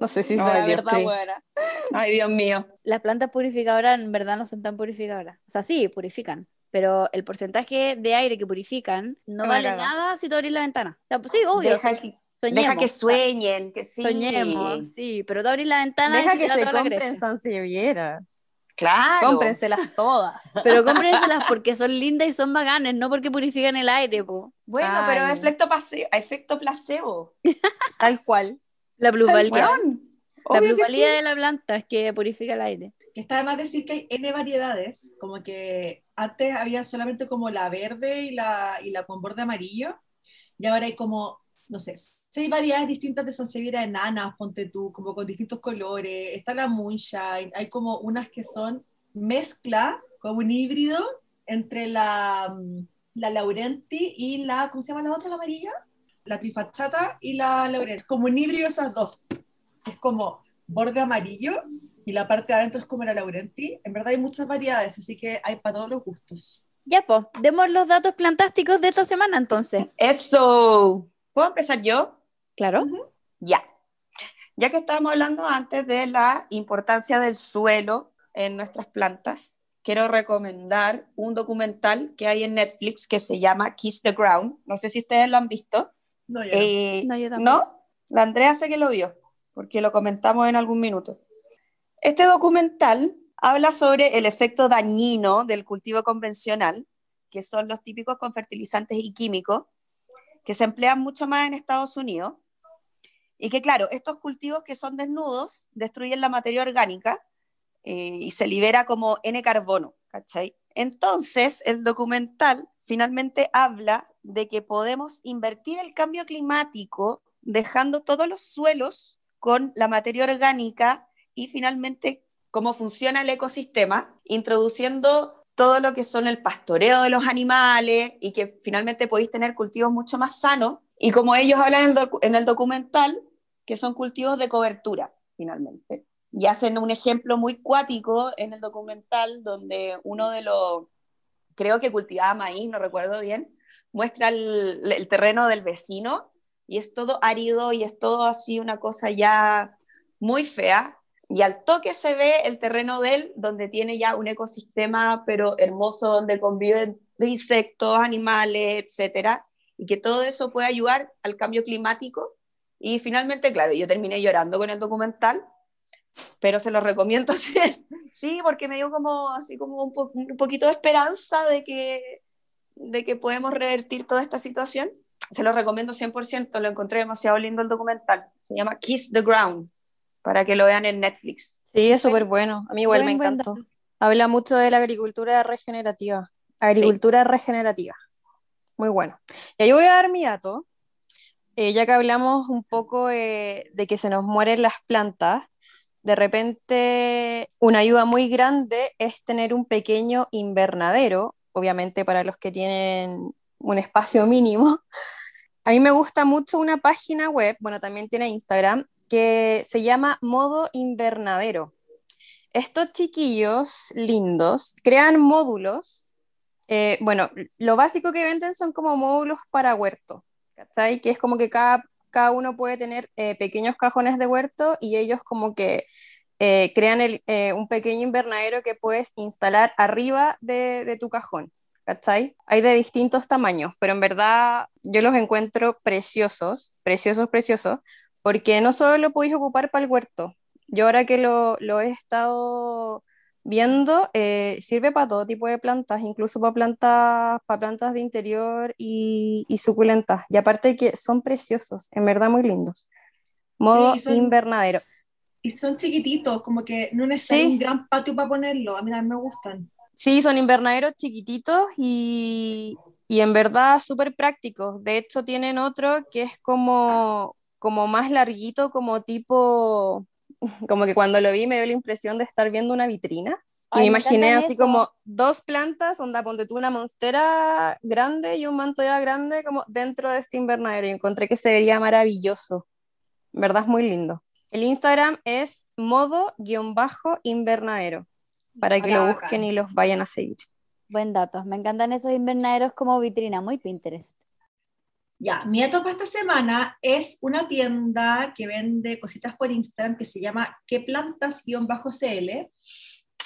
No sé si será verdad, buena. Ay, Dios mío. Las plantas purificadoras en verdad no son tan purificadoras. O sea, sí, purifican. Pero el porcentaje de aire que purifican no vale nada si tú abrís la ventana. O sea, pues sí, obvio. Deja que, soñemos. deja que sueñen, que sí. Soñemos, sí. Pero tú abrís la ventana y Deja que se compren sansevieras. Claro. Cómprenselas todas. Pero cómprenselas porque son lindas y son bacanes, no porque purifican el aire, po. Bueno, Ay. pero efecto, efecto placebo. Tal cual. La plusvalía. La plusvalía sí. de la planta es que purifica el aire. Está de más decir que hay N variedades, como que antes había solamente como la verde y la, y la con borde amarillo, y ahora hay como, no sé, seis variedades distintas de Sansevieria enanas, ponte tú, como con distintos colores, está la Moonshine, hay como unas que son mezcla, como un híbrido entre la, mm, la Laurenti y la, ¿cómo se llama la otra, la amarilla? La Trifachata y la Laurenti, como un híbrido esas dos, es como borde amarillo y la parte de adentro es como la Laurenti. En verdad hay muchas variedades, así que hay para todos los gustos. Ya, pues, demos los datos plantásticos de esta semana entonces. Eso. ¿Puedo empezar yo? Claro. Ya. Ya que estábamos hablando antes de la importancia del suelo en nuestras plantas, quiero recomendar un documental que hay en Netflix que se llama Kiss the Ground. No sé si ustedes lo han visto. No, yo. Eh, No, yo. La Andrea sé que lo vio, porque lo comentamos en algún minuto. Este documental habla sobre el efecto dañino del cultivo convencional, que son los típicos con fertilizantes y químicos, que se emplean mucho más en Estados Unidos. Y que, claro, estos cultivos que son desnudos destruyen la materia orgánica eh, y se libera como N-carbono, ¿cachai? Entonces, el documental finalmente habla de que podemos invertir el cambio climático dejando todos los suelos con la materia orgánica y finalmente cómo funciona el ecosistema, introduciendo todo lo que son el pastoreo de los animales y que finalmente podéis tener cultivos mucho más sanos. Y como ellos hablan en el, docu- en el documental, que son cultivos de cobertura, finalmente. Y hacen un ejemplo muy cuático en el documental donde uno de los, creo que cultivaba maíz, no recuerdo bien, muestra el, terreno del vecino y es todo árido y es todo así una cosa ya muy fea. Y al toque se ve el terreno de él, donde tiene ya un ecosistema, pero hermoso, donde conviven insectos, animales, etcétera, y que todo eso puede ayudar al cambio climático. Y finalmente, claro, yo terminé llorando con el documental, pero se lo recomiendo sí, porque me dio como así como un, un poquito de esperanza de que, de que podemos revertir toda esta situación. Se lo recomiendo 100%, lo encontré demasiado lindo el documental. Se llama Kiss the Ground, para que lo vean en Netflix. Sí, es súper bueno. A mí igual Buen, me encantó. Habla mucho de la agricultura regenerativa. Agricultura regenerativa. Muy bueno. Y ahí voy a dar mi dato. Eh, ya que hablamos un poco eh, de que se nos mueren las plantas, de repente una ayuda muy grande es tener un pequeño invernadero, obviamente para los que tienen un espacio mínimo. A mí me gusta mucho una página web, bueno, también tiene Instagram, que se llama Modo Invernadero. Estos chiquillos lindos crean módulos. eh, bueno, lo básico que venden son como módulos para huerto, ¿cachai? Que es como que cada, cada uno puede tener eh, pequeños cajones de huerto y ellos como que eh, crean el, eh, un pequeño invernadero que puedes instalar arriba de, de tu cajón. ¿Cachai? Hay de distintos tamaños, pero en verdad yo los encuentro preciosos, preciosos, preciosos, porque no solo lo podéis ocupar para el huerto. Yo ahora que lo, lo he estado viendo, eh, sirve para todo tipo de plantas, incluso para plantas, para plantas de interior y, y suculentas. Y aparte que son preciosos, en verdad muy lindos. Modo Sí, son- invernadero. Y son chiquititos, como que no necesitan Sí. un gran patio para ponerlo. A mí también me gustan. Sí, son invernaderos chiquititos y, y en verdad súper prácticos. De hecho, tienen otro que es como, como más larguito, como tipo, como que cuando lo vi me dio la impresión de estar viendo una vitrina. Y Ay, me me imaginé así esos. como dos plantas, onda, ponte tú una monstera grande y un mantoya grande como dentro de este invernadero. Y encontré que se vería maravilloso. En verdad es muy lindo. El Instagram es modo-invernadero, para que lo Bacán. busquen y los vayan a seguir. Buen dato. Me encantan esos invernaderos como vitrina, muy Pinterest. Ya, mi dato para esta semana es una tienda que vende cositas por Instagram que se llama queplantas-cl,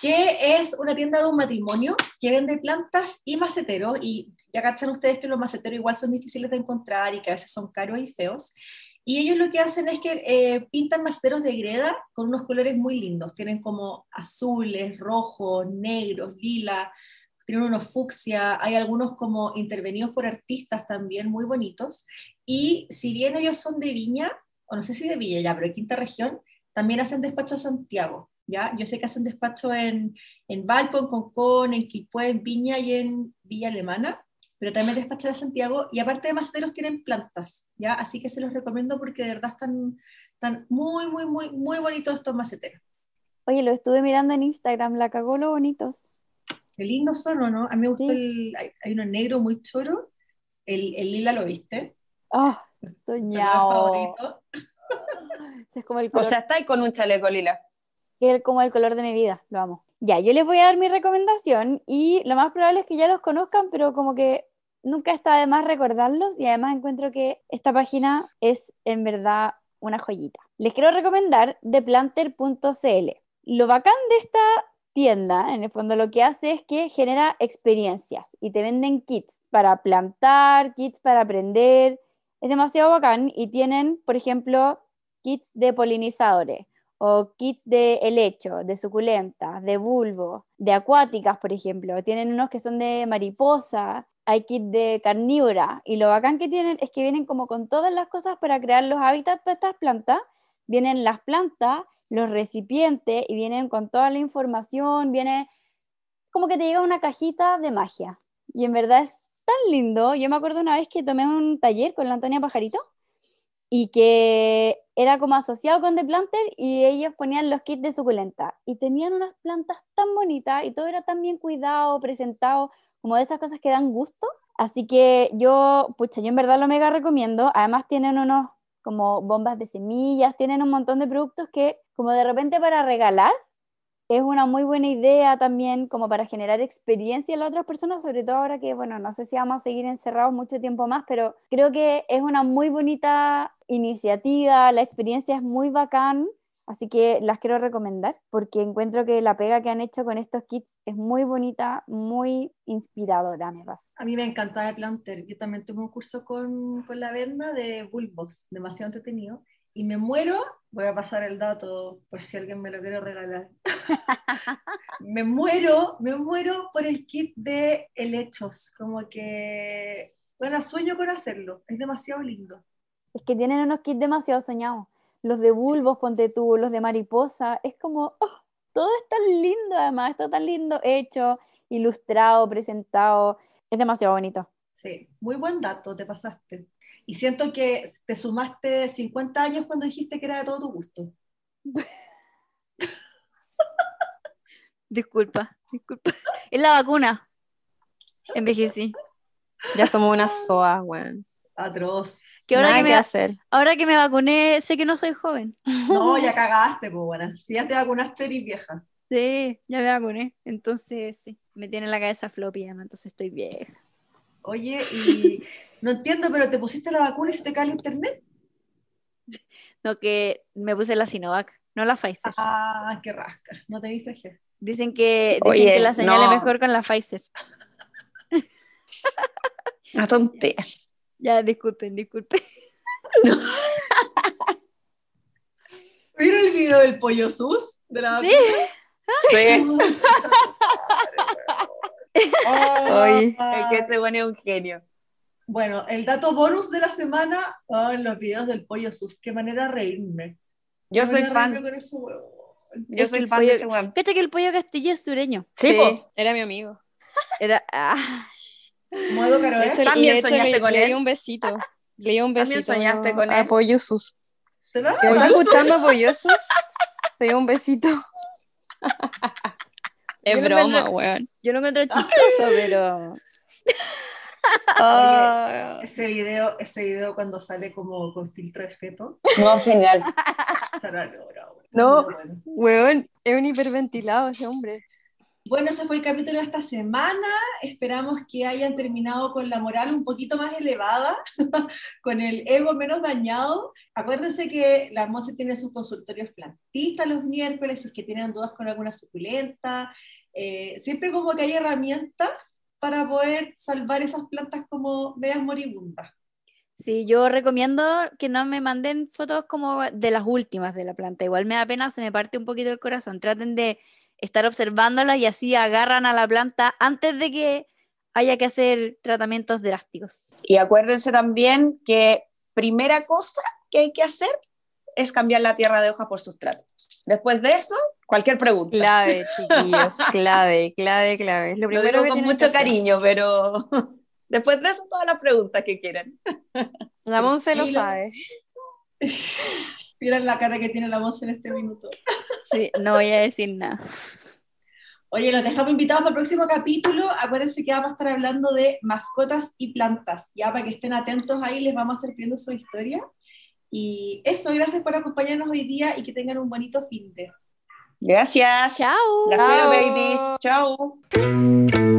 que es una tienda de un matrimonio que vende plantas y maceteros, y ya cachan ustedes que los maceteros igual son difíciles de encontrar y que a veces son caros y feos, y ellos lo que hacen es que eh, pintan maceteros de greda con unos colores muy lindos, tienen como azules, rojos, negros, lila, tienen unos fucsia, hay algunos como intervenidos por artistas también muy bonitos, y si bien ellos son de Viña, o no sé si de Viña ya, pero de quinta región, también hacen despacho a Santiago, ¿ya? Yo sé que hacen despacho en, en Valpo, en Concón, en Quilpué, en Viña y en Villa Alemana, pero también despachan a Santiago, y aparte de maceteros tienen plantas, ¿ya? Así que se los recomiendo porque de verdad están, están muy, muy, muy, muy bonitos estos maceteros. Oye, lo estuve mirando en Instagram, la cagó lo bonitos. Qué lindos son, ¿o no? A mí me gustó Sí. el, hay, hay uno negro muy choro, el, el lila lo viste, Oh, color soñado. favorito. Es como el O color, sea, está ahí con un chaleco lila. Que es como el color de mi vida, lo amo. Ya, yo les voy a dar mi recomendación y lo más probable es que ya los conozcan, pero como que nunca está de más recordarlos y además encuentro que esta página es en verdad una joyita. Les quiero recomendar theplanter.cl. Lo bacán de esta tienda, en el fondo lo que hace es que genera experiencias y te venden kits para plantar, kits para aprender. Es demasiado bacán y tienen, por ejemplo, kits de polinizadores o kits de helecho, de suculentas, de bulbo, de acuáticas, por ejemplo. Tienen unos que son de mariposa, hay kits de carnívora y lo bacán que tienen es que vienen como con todas las cosas para crear los hábitats para estas plantas. Vienen las plantas, los recipientes y vienen con toda la información, viene como que te llega una cajita de magia. Y en verdad es tan lindo. Yo me acuerdo una vez que tomé un taller con la Antonia Pajarito y que era como asociado con The Planter y ellos ponían los kits de suculenta y tenían unas plantas tan bonitas y todo era tan bien cuidado, presentado, como de esas cosas que dan gusto. Así que yo, pucha, yo en verdad lo mega recomiendo. Además tienen unos como bombas de semillas, tienen un montón de productos que como de repente para regalar es una muy buena idea también como para generar experiencia en las otras personas, sobre todo ahora que, bueno, no sé si vamos a seguir encerrados mucho tiempo más, pero creo que es una muy bonita iniciativa, la experiencia es muy bacán, así que las quiero recomendar porque encuentro que la pega que han hecho con estos kits es muy bonita, muy inspiradora, me pasa. A mí me encantaba el planter. Yo también tuve un curso con, con la Berna de bulbos, demasiado entretenido. Y me muero, voy a pasar el dato por si alguien me lo quiere regalar. me muero, me muero por el kit de helechos. Como que, bueno, sueño con hacerlo. Es demasiado lindo. Es que tienen unos kits demasiado soñados. Los de bulbos, ponte tú, los de mariposa, es como, oh, todo es tan lindo además, está tan lindo hecho, ilustrado, presentado, es demasiado bonito. Sí, muy buen dato, te pasaste. Y siento que te sumaste 50 años cuando dijiste que era de todo tu gusto. Disculpa, disculpa. Es la vacuna. Envejecí. Ya somos unas soas, weón. Atroz. Que ahora Nada que, que me, hacer. ahora que me vacuné, sé que no soy joven. No, ya cagaste, pues bueno. Si ya te vacunaste, eres vieja. Sí, ya me vacuné. Entonces, sí, me tiene la cabeza floppy, además, entonces estoy vieja. Oye, y no entiendo, pero te pusiste la vacuna y se te cae el internet. No, que me puse la Sinovac, no la Pfizer. Ah, qué rasca. No te viste G. Dicen que, dicen Oye, que la señal es mejor con la Pfizer. Una tontería. Ya, disculpen, disculpen. ¿Vieron el video del pollo sus? De la Sí? Sí, Ay, es que ese bueno es un genio. Bueno, el dato bonus de la semana, oh, en los videos del pollo sus, qué manera de reírme. Yo soy de fan, yo soy el fan de pollo- ese weón. Fíjate que el pollo castillo es sureño. Sí, po. era mi amigo. Era. ah, Modo caro, ¿eh? También hecho soñaste le, con le él. di un besito. Le di un También besito. soñaste con a él. Pollo Sus. ¿Te lo- Si me está escuchando Pollosos, te doy un besito. Es Yo broma, encuentro- weón. yo lo encuentro chistoso, pero. Ah, Ese video, ese video cuando sale como con filtro de feto. No, genial. estará logrado. No. Weón, es un hiperventilado ese hombre. Bueno, ese fue el capítulo de esta semana. Esperamos que hayan terminado con la moral un poquito más elevada, con el ego menos dañado. Acuérdense que la Mose tiene sus consultorios plantistas los miércoles, si es que tienen dudas con alguna suculenta. Eh, siempre como que hay herramientas para poder salvar esas plantas como medias moribundas. Sí, yo recomiendo que no me manden fotos como de las últimas de la planta. Igual me da pena, se me parte un poquito el corazón. Traten de estar observándola y así agarran a la planta antes de que haya que hacer tratamientos drásticos. Y acuérdense también que primera cosa que hay que hacer es cambiar la tierra de hoja por sustrato. Después de eso, cualquier pregunta. Clave, chiquillos. Clave, clave, clave. Lo Lo primero digo que con mucho que cariño, pero después de eso, todas las preguntas que quieran. La Monse lo sabe. Miren la cara que tiene la Mose en este minuto. Sí, no voy a decir nada. Oye, los dejamos invitados para el próximo capítulo. Acuérdense que vamos a estar hablando de mascotas y plantas. Ya para que estén atentos ahí, les vamos a estar pidiendo su historia. Y eso, gracias por acompañarnos hoy día y que tengan un bonito fin de. Gracias. Chao. Las quiero, babies. Chao.